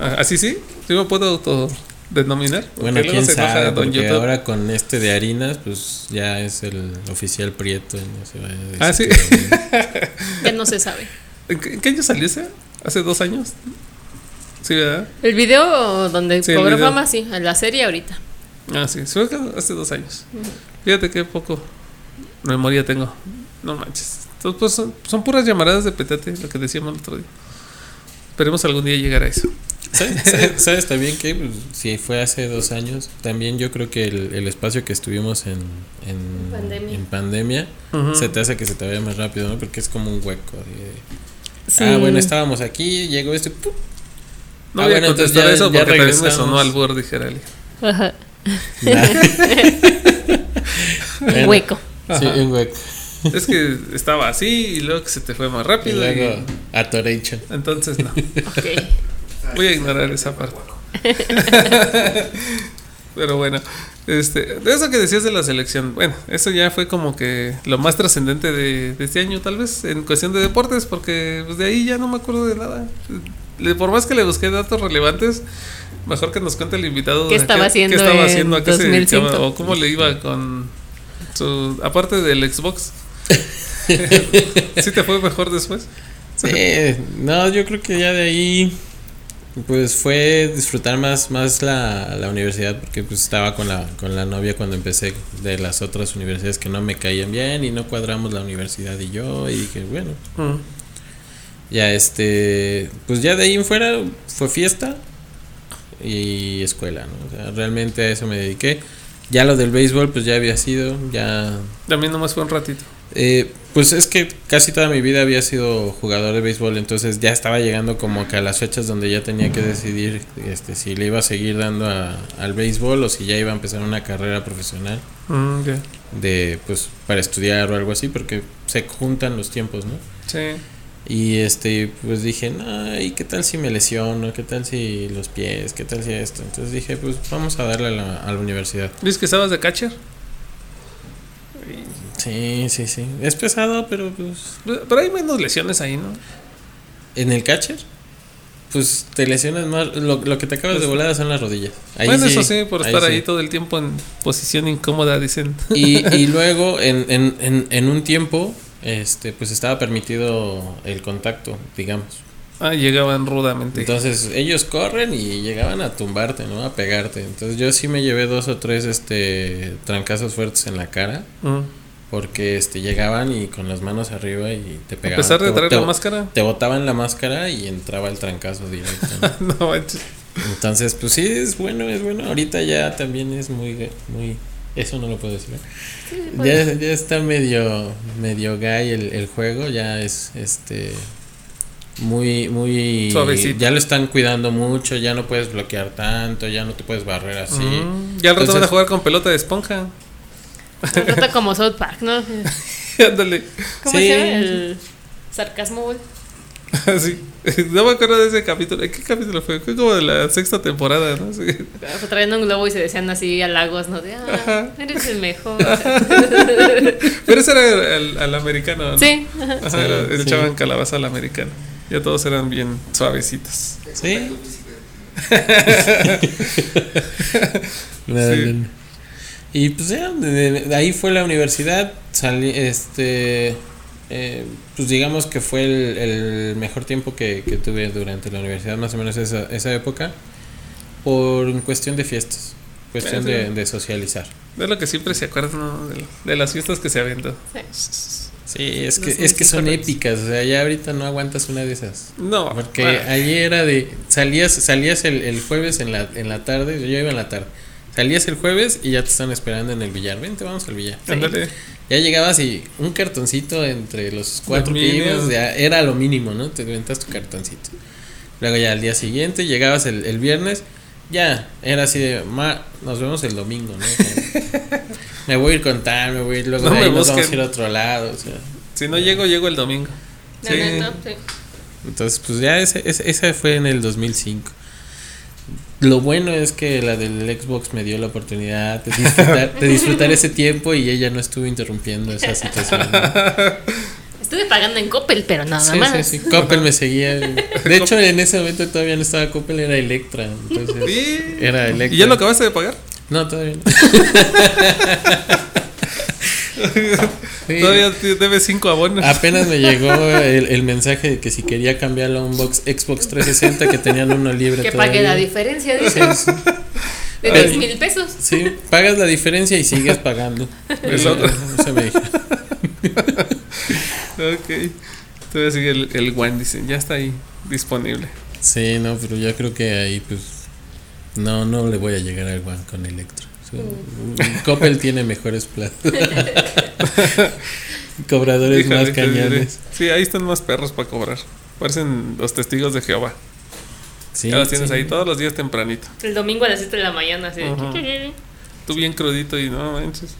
Ah, ¿Así sí? ¿Sí me puedo autodenominar? Porque Bueno, luego quién se enoja sabe, Don porque YouTube. ahora con este de harinas, pues ya es el oficial prieto. no se a Ah, sí. que- ya no se sabe. ¿En qué, en qué año salió ese? ¿Hace dos años? Sí, ¿verdad? El video donde Sí, cobró fama, sí. La serie ahorita. Ah, sí. sí, fue hace dos años. Fíjate qué poco memoria tengo. No manches. Entonces, pues, son, son puras llamaradas de petate, lo que decíamos el otro día. Esperemos algún día llegar a eso. ¿Sabes, sabes- también que pues, si fue hace dos años, también yo creo que el, el espacio que estuvimos en, en, Pandemia. en pandemia Ujú. se te hace que se te vaya más rápido, ¿no? Porque es como un hueco. de- Sí. Ah, bueno, estábamos aquí, llegó este... ¡pum! No Ah, voy bueno, a entonces contestar ya- eso porque también me sonó al borde, dijera alguien. Ajá. Un Bueno. hueco. Sí, un hueco. Es que estaba así y luego que se te fue más Y rápido. y- luego Atoration. entonces no. Voy a ignorar esa parte. Pero bueno, este, de eso que decías de la selección, bueno, eso ya fue como que lo más trascendente de, de este año, tal vez, en cuestión de deportes, porque pues, de ahí ya no me acuerdo de nada. Le- por más que le busqué datos relevantes, mejor que nos cuente el invitado ¿Qué estaba haciendo estaba en haciendo, a qué se 2005? dedicaba, o cómo le iba con su, aparte del Xbox. ¿Sí te fue mejor después? Sí, no, yo creo que ya de ahí pues fue disfrutar más más la, la universidad porque pues estaba con la con la novia cuando empecé de las otras universidades que no me caían bien y no cuadramos la universidad y yo y dije, bueno, Mm. ya este pues ya de ahí en fuera fue fiesta y escuela, ¿no? O sea, realmente a eso me dediqué. Ya lo del béisbol pues ya había sido, ya También nomás fue un ratito. Eh, pues es que casi toda mi vida había sido jugador de béisbol, entonces ya estaba llegando como que a las fechas donde ya tenía que decidir este, si le iba a seguir dando a- al béisbol o si ya iba a empezar una carrera profesional Mm, de pues para estudiar o algo así, porque se juntan los tiempos, ¿no? Sí. Y este, pues dije, no, ¿y qué tal si me lesiono? ¿Qué tal si los pies? ¿Qué tal si esto? Entonces dije, pues vamos a darle a la, a la universidad. ¿Dices que estabas de catcher? Sí, sí, sí. Es pesado, pero pues Pero hay menos lesiones ahí, ¿no? En el catcher, pues te lesionas más. Lo, lo que te acabas de volada son las rodillas. Ahí bueno, eso sí, por estar ahí todo el tiempo en posición incómoda, dicen. Y, y luego, en, en, en, en un tiempo, este pues estaba permitido el contacto, digamos. Ah, llegaban rudamente. Entonces, ellos corren y llegaban a tumbarte, ¿no? A pegarte. Entonces, yo sí me llevé dos o tres este trancazos fuertes en la cara. Mm. Porque este llegaban y con las manos arriba y te A pegaban. pesar de Te- traer te- la máscara. Te botaban la máscara y entraba el trancazo directo. ¿no? no manches. Entonces, pues sí, es bueno, es bueno. Ahorita ya también es muy, muy, eso no lo puedo decir. ¿eh? ya, ya está medio, medio gay el, el juego, ya es, este, muy, muy, Suavecito. ya lo están cuidando mucho, ya no puedes bloquear tanto, ya no te puedes barrer así. Mm. Ya al rato van a jugar con pelota de esponja. Trata como South Park, ¿no? Ándale. ¿Cómo Sí. se llama? El sarcasmo, güey. Así. No me acuerdo de ese capítulo. ¿Qué capítulo fue? Fue como de la sexta temporada, ¿no? Sí. Fue trayendo un globo y se decían así halagos, ¿no? De, ah, Ajá. eres el mejor. Pero ese era el, al americano, ¿no? Sí, ajá. Ajá, era- Sí. echaban calabaza al americano. Ya todos eran bien suavecitos. Sí. Sí. Y pues ya, de, de- de ahí fue la universidad, salí, este, eh, pues digamos que fue el, el mejor tiempo que, que tuve durante la universidad, más o menos esa, esa época, por cuestión de fiestas, cuestión Sí, sí. de, de socializar. De lo que siempre se acuerdan, ¿no? De, de las fiestas que se aventó. Sí, es Los que, es que son épicas, o sea, ya ahorita no aguantas una de esas. No. Porque bueno, allí era de. Salías, salías el, el jueves en la, en la tarde, yo iba en la tarde. Salías el jueves y ya te están esperando en el billar. Vente, vamos al billar. ándale. Ya llegabas y un cartoncito entre los cuatro que ibas, ya era lo mínimo, ¿no? Te inventas tu cartoncito. Luego ya al día siguiente llegabas el, el viernes, ya, era así de, ma, nos vemos el domingo, ¿no? Me voy a ir con tal, me voy a ir, luego No de ahí nos vamos a ir a otro lado, o sea. Si no llego, llego el domingo. No, Sí. no, no, sí. Entonces, pues ya ese, ese, ese fue en el 2005. Lo bueno es que la del Xbox me dio la oportunidad de disfrutar, de disfrutar ese tiempo y ella no estuvo interrumpiendo esa situación. ¿no? Estuve pagando en Coppel, pero nada Sí, más. sí, sí. Coppel me seguía. De hecho, en ese momento todavía no estaba Coppel, era Electra. Entonces, Sí. era Electra. ¿Y ya lo acabaste de pagar? No, todavía no. Sí. Todavía debes cinco abonos. Apenas me llegó el, el mensaje de que si quería cambiarlo a un box, Xbox 360 que tenían uno libre. Que pague la todavía. diferencia, dice. sí. De Ay. 10 mil pesos. Sí, pagas la diferencia y sigues pagando. El Eso, otro. eso me dijo. Ok. Todavía sigue el, el One, dice. Ya está ahí disponible. Sí, no, pero yo creo que ahí pues no, no le voy a llegar al One con Electro. Sí, Coppel tiene mejores platos. Cobradores más cañones. Sí, ahí están más perros para cobrar. Parecen los testigos de Jehová. Sí, ya los tienes sí. ahí todos los días tempranito. El domingo a las 7 de la mañana. Así de- Ajá. Tú bien crudito y no manches.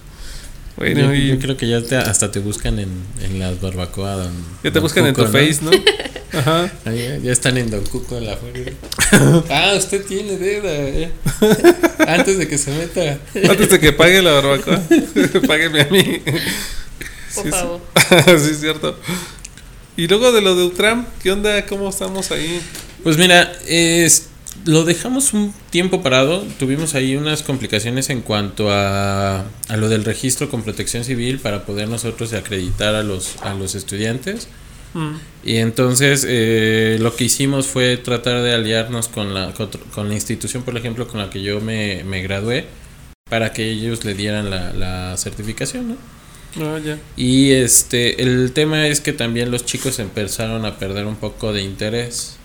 Bueno, Yo, y yo creo que ya te- hasta te buscan en, en las barbacoas. ya te buscan en tu face, ¿no? Ajá. Ahí, ya, ya están en Don Cuco en la fuerza. ah, usted tiene deuda. eh. Antes de que se meta. Antes de que pague la barbacoa, págueme a mí. Por Sí, sí. favor. sí, es cierto. Y luego de lo de Utram, ¿qué onda? ¿Cómo estamos ahí? Pues mira, es, lo dejamos un tiempo parado. Tuvimos ahí unas complicaciones en cuanto a, a lo del registro con protección civil para poder nosotros acreditar a los, a los estudiantes. Mm. Y entonces eh, lo que hicimos fue tratar de aliarnos con la, con, con la institución, por ejemplo, con la que yo me, me gradué, para que ellos le dieran la, la certificación, ¿no? Ah, ya. Y este, el tema es que también los chicos empezaron a perder un poco de interés.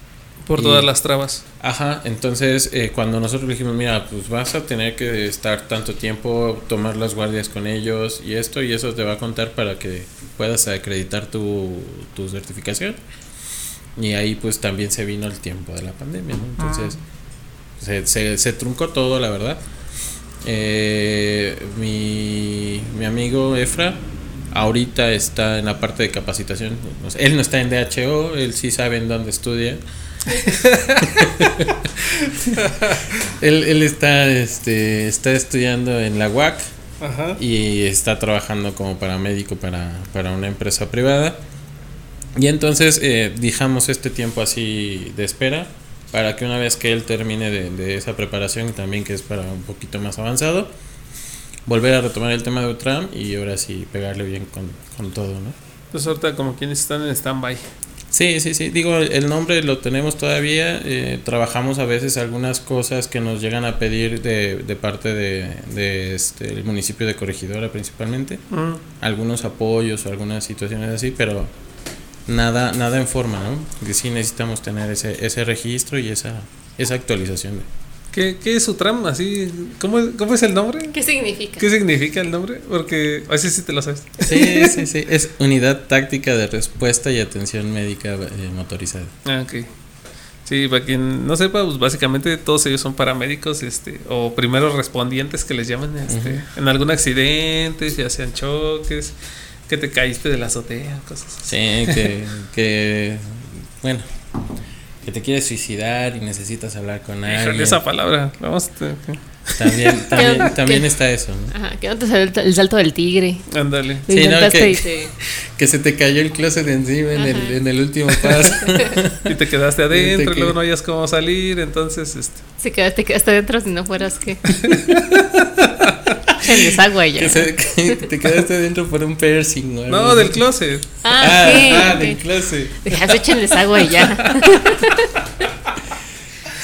Por Y- todas las trabas. Ajá, entonces eh, cuando nosotros dijimos, mira, pues vas a tener que estar tanto tiempo, tomar las guardias con ellos y esto, y eso te va a contar para que puedas acreditar tu, tu certificación. Y ahí pues también se vino el tiempo de la pandemia, ¿no? Entonces se, se, se truncó todo, la verdad. Eh, mi, mi amigo Efra ahorita está en la parte de capacitación. Él no está en DHO, él sí sabe en dónde estudia. él, él está, este, está estudiando en la UAC Ajá. y está trabajando como paramédico para, para una empresa privada. Y entonces eh, dejamos este tiempo así de espera para que una vez que él termine de, de esa preparación, también que es para un poquito más avanzado, volver a retomar el tema de Utram y ahora sí pegarle bien con, con todo, ¿no? Pues ahorita como quienes están en stand-by. Sí, sí, sí. Digo, el nombre lo tenemos todavía. eh, trabajamos a veces algunas cosas que nos llegan a pedir de, de parte de, de este, el municipio de Corregidora principalmente. Mm. Algunos apoyos o algunas situaciones así, pero nada nada en forma, ¿no? Que sí necesitamos tener ese, ese registro y esa, esa actualización. ¿Qué, ¿Qué es Utram? Así, ¿cómo, ¿Cómo es el nombre? ¿Qué significa? ¿Qué significa el nombre? Porque así sí te lo sabes. Sí, sí, sí. Es Unidad Táctica de Respuesta y Atención Médica eh, Motorizada. Ah, ok. Sí, para quien no sepa, pues básicamente todos ellos son paramédicos, este, o primeros respondientes que les llaman, este, en algún accidente, ya sean choques, que te caíste de la azotea, cosas así. Sí, que, que bueno, que te quieres suicidar y necesitas hablar con Híjole, alguien. esa palabra, vamos, te- También, también, ¿Qué? también está eso, ¿no? Ajá, que no te salió el, el salto del tigre. ándale. Sí, no, que- y te- Que se te cayó el closet encima en el, en el último paso. Y te quedaste adentro, y que- luego no hayas cómo salir, entonces, este, se quedaste, quedaste adentro si no fueras que. Echenles agua ya. que, se- que te quedaste dentro por un piercing. no, así. del closet. Ah, Ah, sí, ah, ok. del closet. Dejas, échenles agua ya.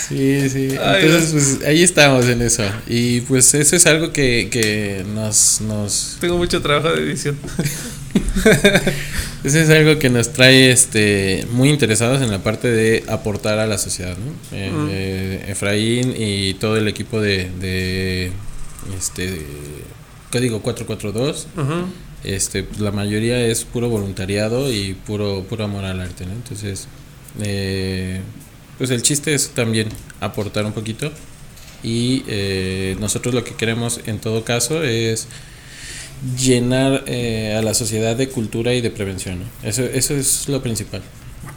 Sí, sí. Entonces, pues ahí estamos en eso. Y pues eso es algo que, que nos, nos Tengo mucho trabajo de edición. Eso es algo que nos trae este muy interesados en la parte de aportar a la sociedad, ¿no? Eh, Efraín y todo el equipo de, de este Código 442 Ujú. este, pues, la mayoría es puro voluntariado y puro, puro amor al arte, ¿no? Entonces, eh, pues el chiste es también aportar un poquito y eh, nosotros lo que queremos en todo caso es llenar eh, a la sociedad de cultura y de prevención. ¿no? Eso, eso es lo principal.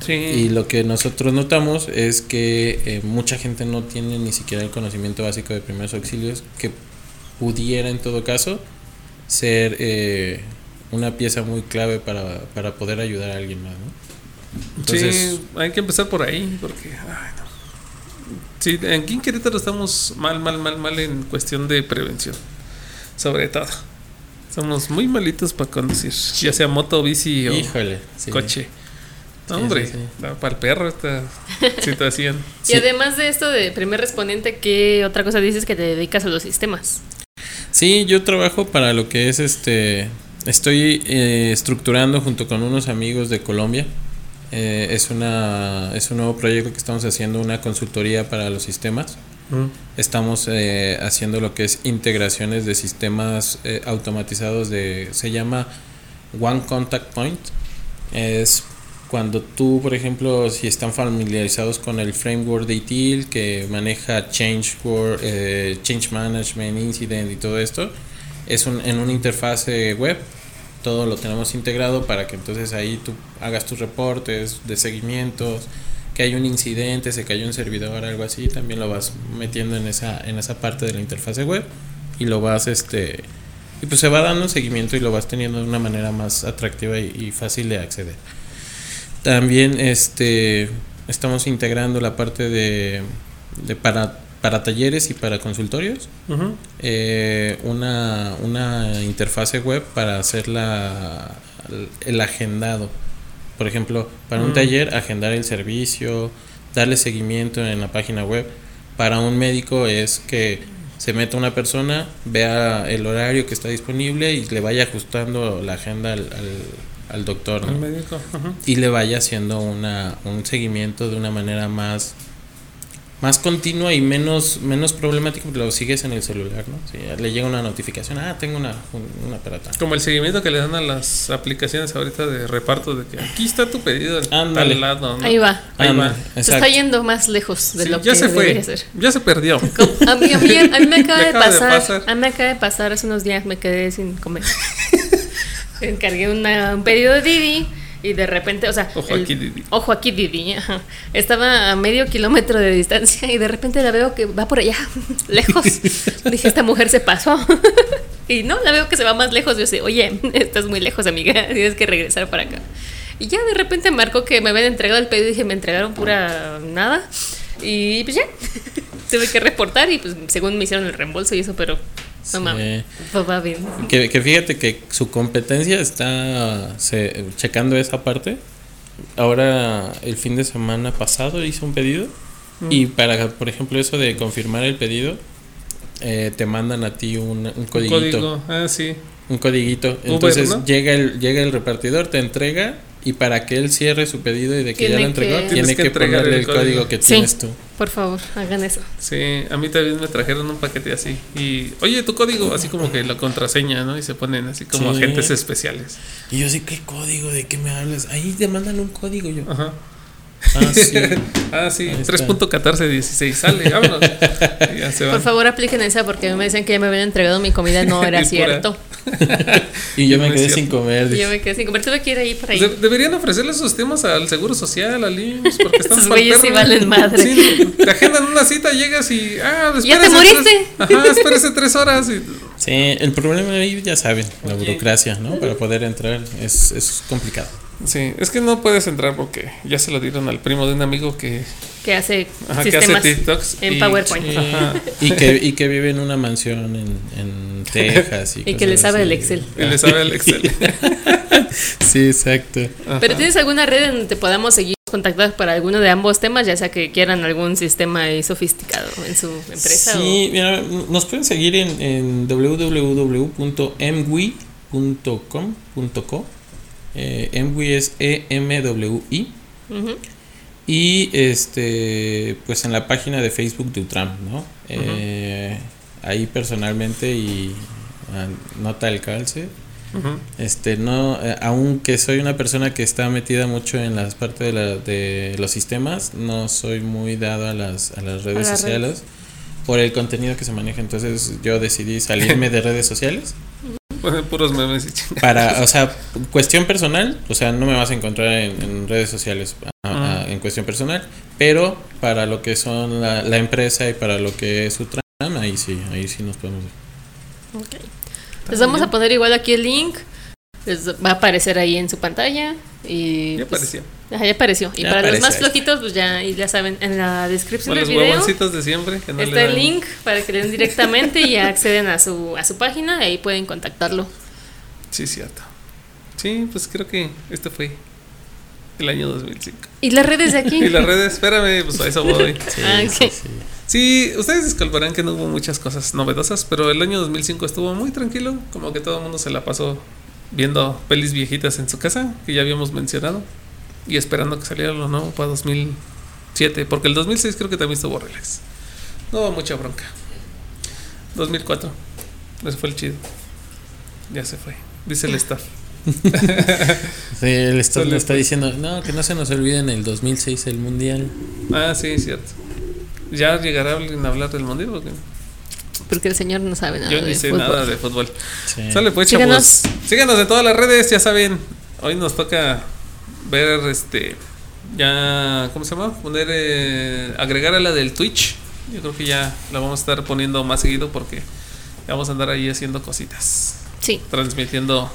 Sí. Y lo que nosotros notamos es que eh, mucha gente no tiene ni siquiera el conocimiento básico de primeros auxilios que pudiera en todo caso ser eh, una pieza muy clave para, para poder ayudar a alguien más. ¿no? Entonces, sí, hay que empezar por ahí, porque. Ay, no. Sí, aquí en Querétaro estamos mal, mal, mal, mal en cuestión de prevención. Sobre todo. Somos muy malitos para conducir, ya sea moto, bici o híjole, sí. coche. No, hombre, sí, sí. da para el perro esta situación. Y además de esto de primer respondiente, ¿qué otra cosa dices que te dedicas a los sistemas? Sí, yo trabajo para lo que es este. Estoy eh, estructurando junto con unos amigos de Colombia. Eh, es, una, es un nuevo proyecto que estamos haciendo, una consultoría para los sistemas. Mm. Estamos eh, haciendo lo que es integraciones de sistemas eh, automatizados de. Se llama One Contact Point. Es cuando tú, por ejemplo, si están familiarizados con el framework de ITIL que maneja Change, eh, change Management, Incident y todo esto, es un, en una interfase web. Todo lo tenemos integrado para que entonces ahí tú hagas tus reportes de seguimientos, que hay un incidente, se cayó un servidor, algo así, también lo vas metiendo en esa, en esa parte de la interfase web y lo vas este y pues se va dando seguimiento y lo vas teniendo de una manera más atractiva y, y fácil de acceder. También este estamos integrando la parte de, de para, para talleres y para consultorios eh, una, una interfase web para hacer la, el agendado. Por ejemplo, para un Mm. taller, agendar el servicio, darle seguimiento en la página web. Para un médico es que se meta una persona, vea el horario que está disponible y le vaya ajustando la agenda al, al, al doctor. ¿no? Médico. y le vaya haciendo una, un seguimiento de una manera más más continua y menos menos problemático porque lo sigues en el celular, ¿no? Si le llega una notificación, ah, tengo una, un- una pelota. Como el seguimiento que le dan a las aplicaciones ahorita de reparto de que aquí está tu pedido Ándale. tal lado. ¿no? Ahí va. Ahí Ándale, va. Se está yendo más lejos de Sí, lo ya que se fue, debería ser. ya se perdió. A mí, a mí- a mí me acaba, Me de, acaba de pasar, pasar. A mí me acaba de pasar hace unos días, me quedé sin comer. Encargué una- un pedido de Didi y de repente, o sea, Ojo el- aquí, Didi. Ojo aquí, Didi. ajá. Estaba a medio kilómetro de distancia y de repente la veo que va por allá, lejos. Dije, esta mujer se pasó. y no, la veo que se va más lejos. Yo sé, oye, estás muy lejos, amiga, tienes que regresar para acá. Y ya de repente marcó que me habían entregado el pedido y dije, me entregaron pura nada. Y pues ya, tuve que reportar y pues según me hicieron el reembolso y eso, pero no Sí. mames, pues bien. Que, que fíjate que su competencia está se- checando esa parte. Ahora, el fin de semana pasado hizo un pedido. Y para, por ejemplo, eso de confirmar el pedido, eh, te mandan a ti un, un Un codiguito. código. Ah, sí. Un codiguito. Uber, Entonces ¿no? llega, el, llega el repartidor, te entrega. Y para que él cierre su pedido y de que ya lo entregó, que- tiene que que, entregar ponerle el el código, código. que Sí. tienes tú. Por favor, hagan eso. Sí, a mí también me trajeron un paquete así. Y, oye, tu código, así como que la contraseña, ¿no? Y se ponen así como Sí. agentes especiales. Y yo así, ¿qué código? ¿De qué me hablas? Ahí te mandan un código yo. Ajá. Ah, sí. Ah, sí, Ahí está. 3.1416. Sale, vámonos. Ya se. Por favor, apliquen esa porque me decían que ya me habían entregado mi comida, no era cierto. y yo me quedé cierto. sin comer. Y yo me quedé sin comer, tuve que ir ahí para ahí. Pues de- deberían ofrecerle esos temas al Seguro Social, al IMSS, porque están Esos güeyes sí valen madre. Sí, te agendan una cita, llegas y. Ah, ¿Ya te moriste? tres- ajá, espérese tres horas. Y, Sí, el problema ahí ya saben, la burocracia, ¿no? Para poder entrar es, es complicado. Sí, es que no puedes entrar porque ya se lo dieron al primo de un amigo que, Que hace ajá, que hace sistemas TikToks. en y- PowerPoint. Ajá. Y que, y que vive en una mansión en, en Texas. Y, Y que le sabe así. el Excel. Y le sabe el Excel. Sí, exacto. Ajá. Pero ¿tienes alguna red en donde te podamos seguir contactados para alguno de ambos temas, ya sea que quieran algún sistema ahí sofisticado en su empresa? Sí, mira, nos pueden seguir en, en www.mwi.com.co. Eh, MWI es E-M-W-I. Y este, pues en la página de Facebook de Utram, ¿no? Eh, ahí personalmente y ah, nota el calce. Este, no, eh, aunque soy una persona que está metida mucho en las partes de, la- de los sistemas, no soy muy dado a las, a las redes A las sociales por el contenido que se maneja. Entonces yo decidí salirme de redes sociales puros memes y chingadas. para, o sea, cuestión personal, o sea, no me vas a encontrar en, en redes sociales a- a- en cuestión personal, pero para lo que son la, la empresa y para lo que es su trama, ahí sí, ahí sí nos podemos ver. Ok. Les vamos a poner igual aquí el link. Les va a aparecer ahí en su pantalla. Y Ya pues, apareció. Ajá, ya apareció. Y Ya para los más flojitos, pues ya, y ya saben, en la descripción del los video huevoncitos de siempre. Que no le está el link para que le den directamente y ya acceden a su, a su página y ahí pueden contactarlo. Sí, cierto. Sí, pues creo que este fue el año 2005. ¿Y las redes de aquí? Y las redes, espérame, pues a eso voy. Sí, Ah, sí. Sí, ustedes disculparán que no hubo muchas cosas novedosas, pero el año 2005 estuvo muy tranquilo, como que todo el mundo se la pasó viendo pelis viejitas en su casa, que ya habíamos mencionado, y esperando que saliera lo nuevo para 2007, porque el 2006 creo que también estuvo relax. No hubo mucha bronca. 2004, ese fue el chido. Ya se fue, dice el staff. Sí, el staff le está diciendo, no, que no se nos olvide en el 2006 el mundial. Ah, sí, cierto. ¿Ya llegará alguien a hablar del mundial? Porque Porque el señor no sabe nada yo de ni sé fútbol. nada de fútbol. Sí. Sale pues, Síganos. chavos. Síganos en todas las redes, ya saben. Hoy nos toca ver este. Ya. ¿Cómo se llama? Poner. eh, agregar a la del Twitch. Yo creo que ya la vamos a estar poniendo más seguido porque ya vamos a andar ahí haciendo cositas. Sí. Transmitiendo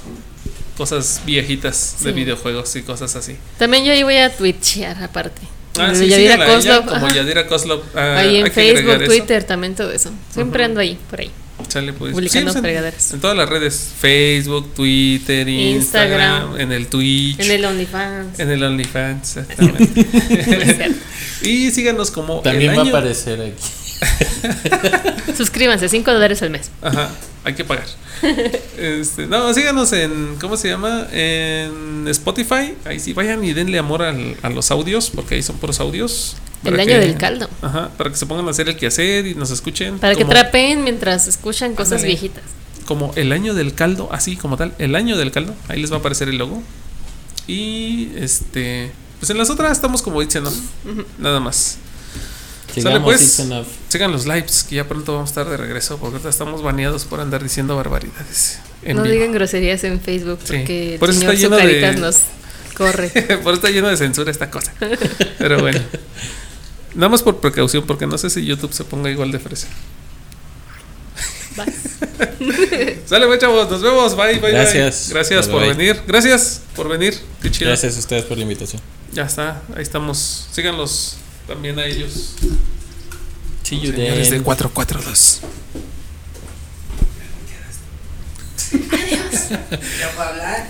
cosas viejitas de Sí. videojuegos y cosas así. También yo ahí voy a twitchear aparte. Ah, De sí, Yadira Kozlov, como. Yadira Kozlov. Ah, ahí en Facebook, eso. Twitter, también todo eso. Siempre Ujú. ando ahí, por ahí. Sale pues. Publicando Sí, en- fregaderas. En todas las redes: Facebook, Twitter, Instagram, Instagram. en el Twitch. En el OnlyFans. En el OnlyFans, exactamente. Y síganos como También el va a año. aparecer aquí. Suscríbanse, 5 dólares al mes. Ajá, hay que pagar. Este, no, síganos en, ¿cómo se llama? En Spotify. Ahí sí, vayan y denle amor al- a los audios, porque ahí son puros audios. El año que- del caldo. Ajá, para que se pongan a hacer el quehacer y nos escuchen. Para que como, trapen mientras escuchan cosas Ándale. viejitas. como el año del caldo, así como tal, el año del caldo. Ahí les va a aparecer el logo. Y este, pues en las otras estamos como diciendo, nada más. Sigamos pues. Sigan los lives, que ya pronto vamos a estar de regreso, porque ahorita estamos baneados por andar diciendo barbaridades. en no vivo. digan groserías en Facebook Sí. porque Por el eso señor está lleno de- nos corre. por eso está lleno de censura esta cosa. Pero bueno. Nada más por precaución, porque no sé si YouTube se ponga igual de fresa. Sale, pues, chavos, nos vemos. Bye, bye, bye. Gracias. Gracias Bye, por bye. venir. Gracias por venir. Qué chido. Gracias a ustedes por la invitación. Ya está, ahí estamos. Síganlos también a ellos. Señores de then. 442. ¿Ya para hablar?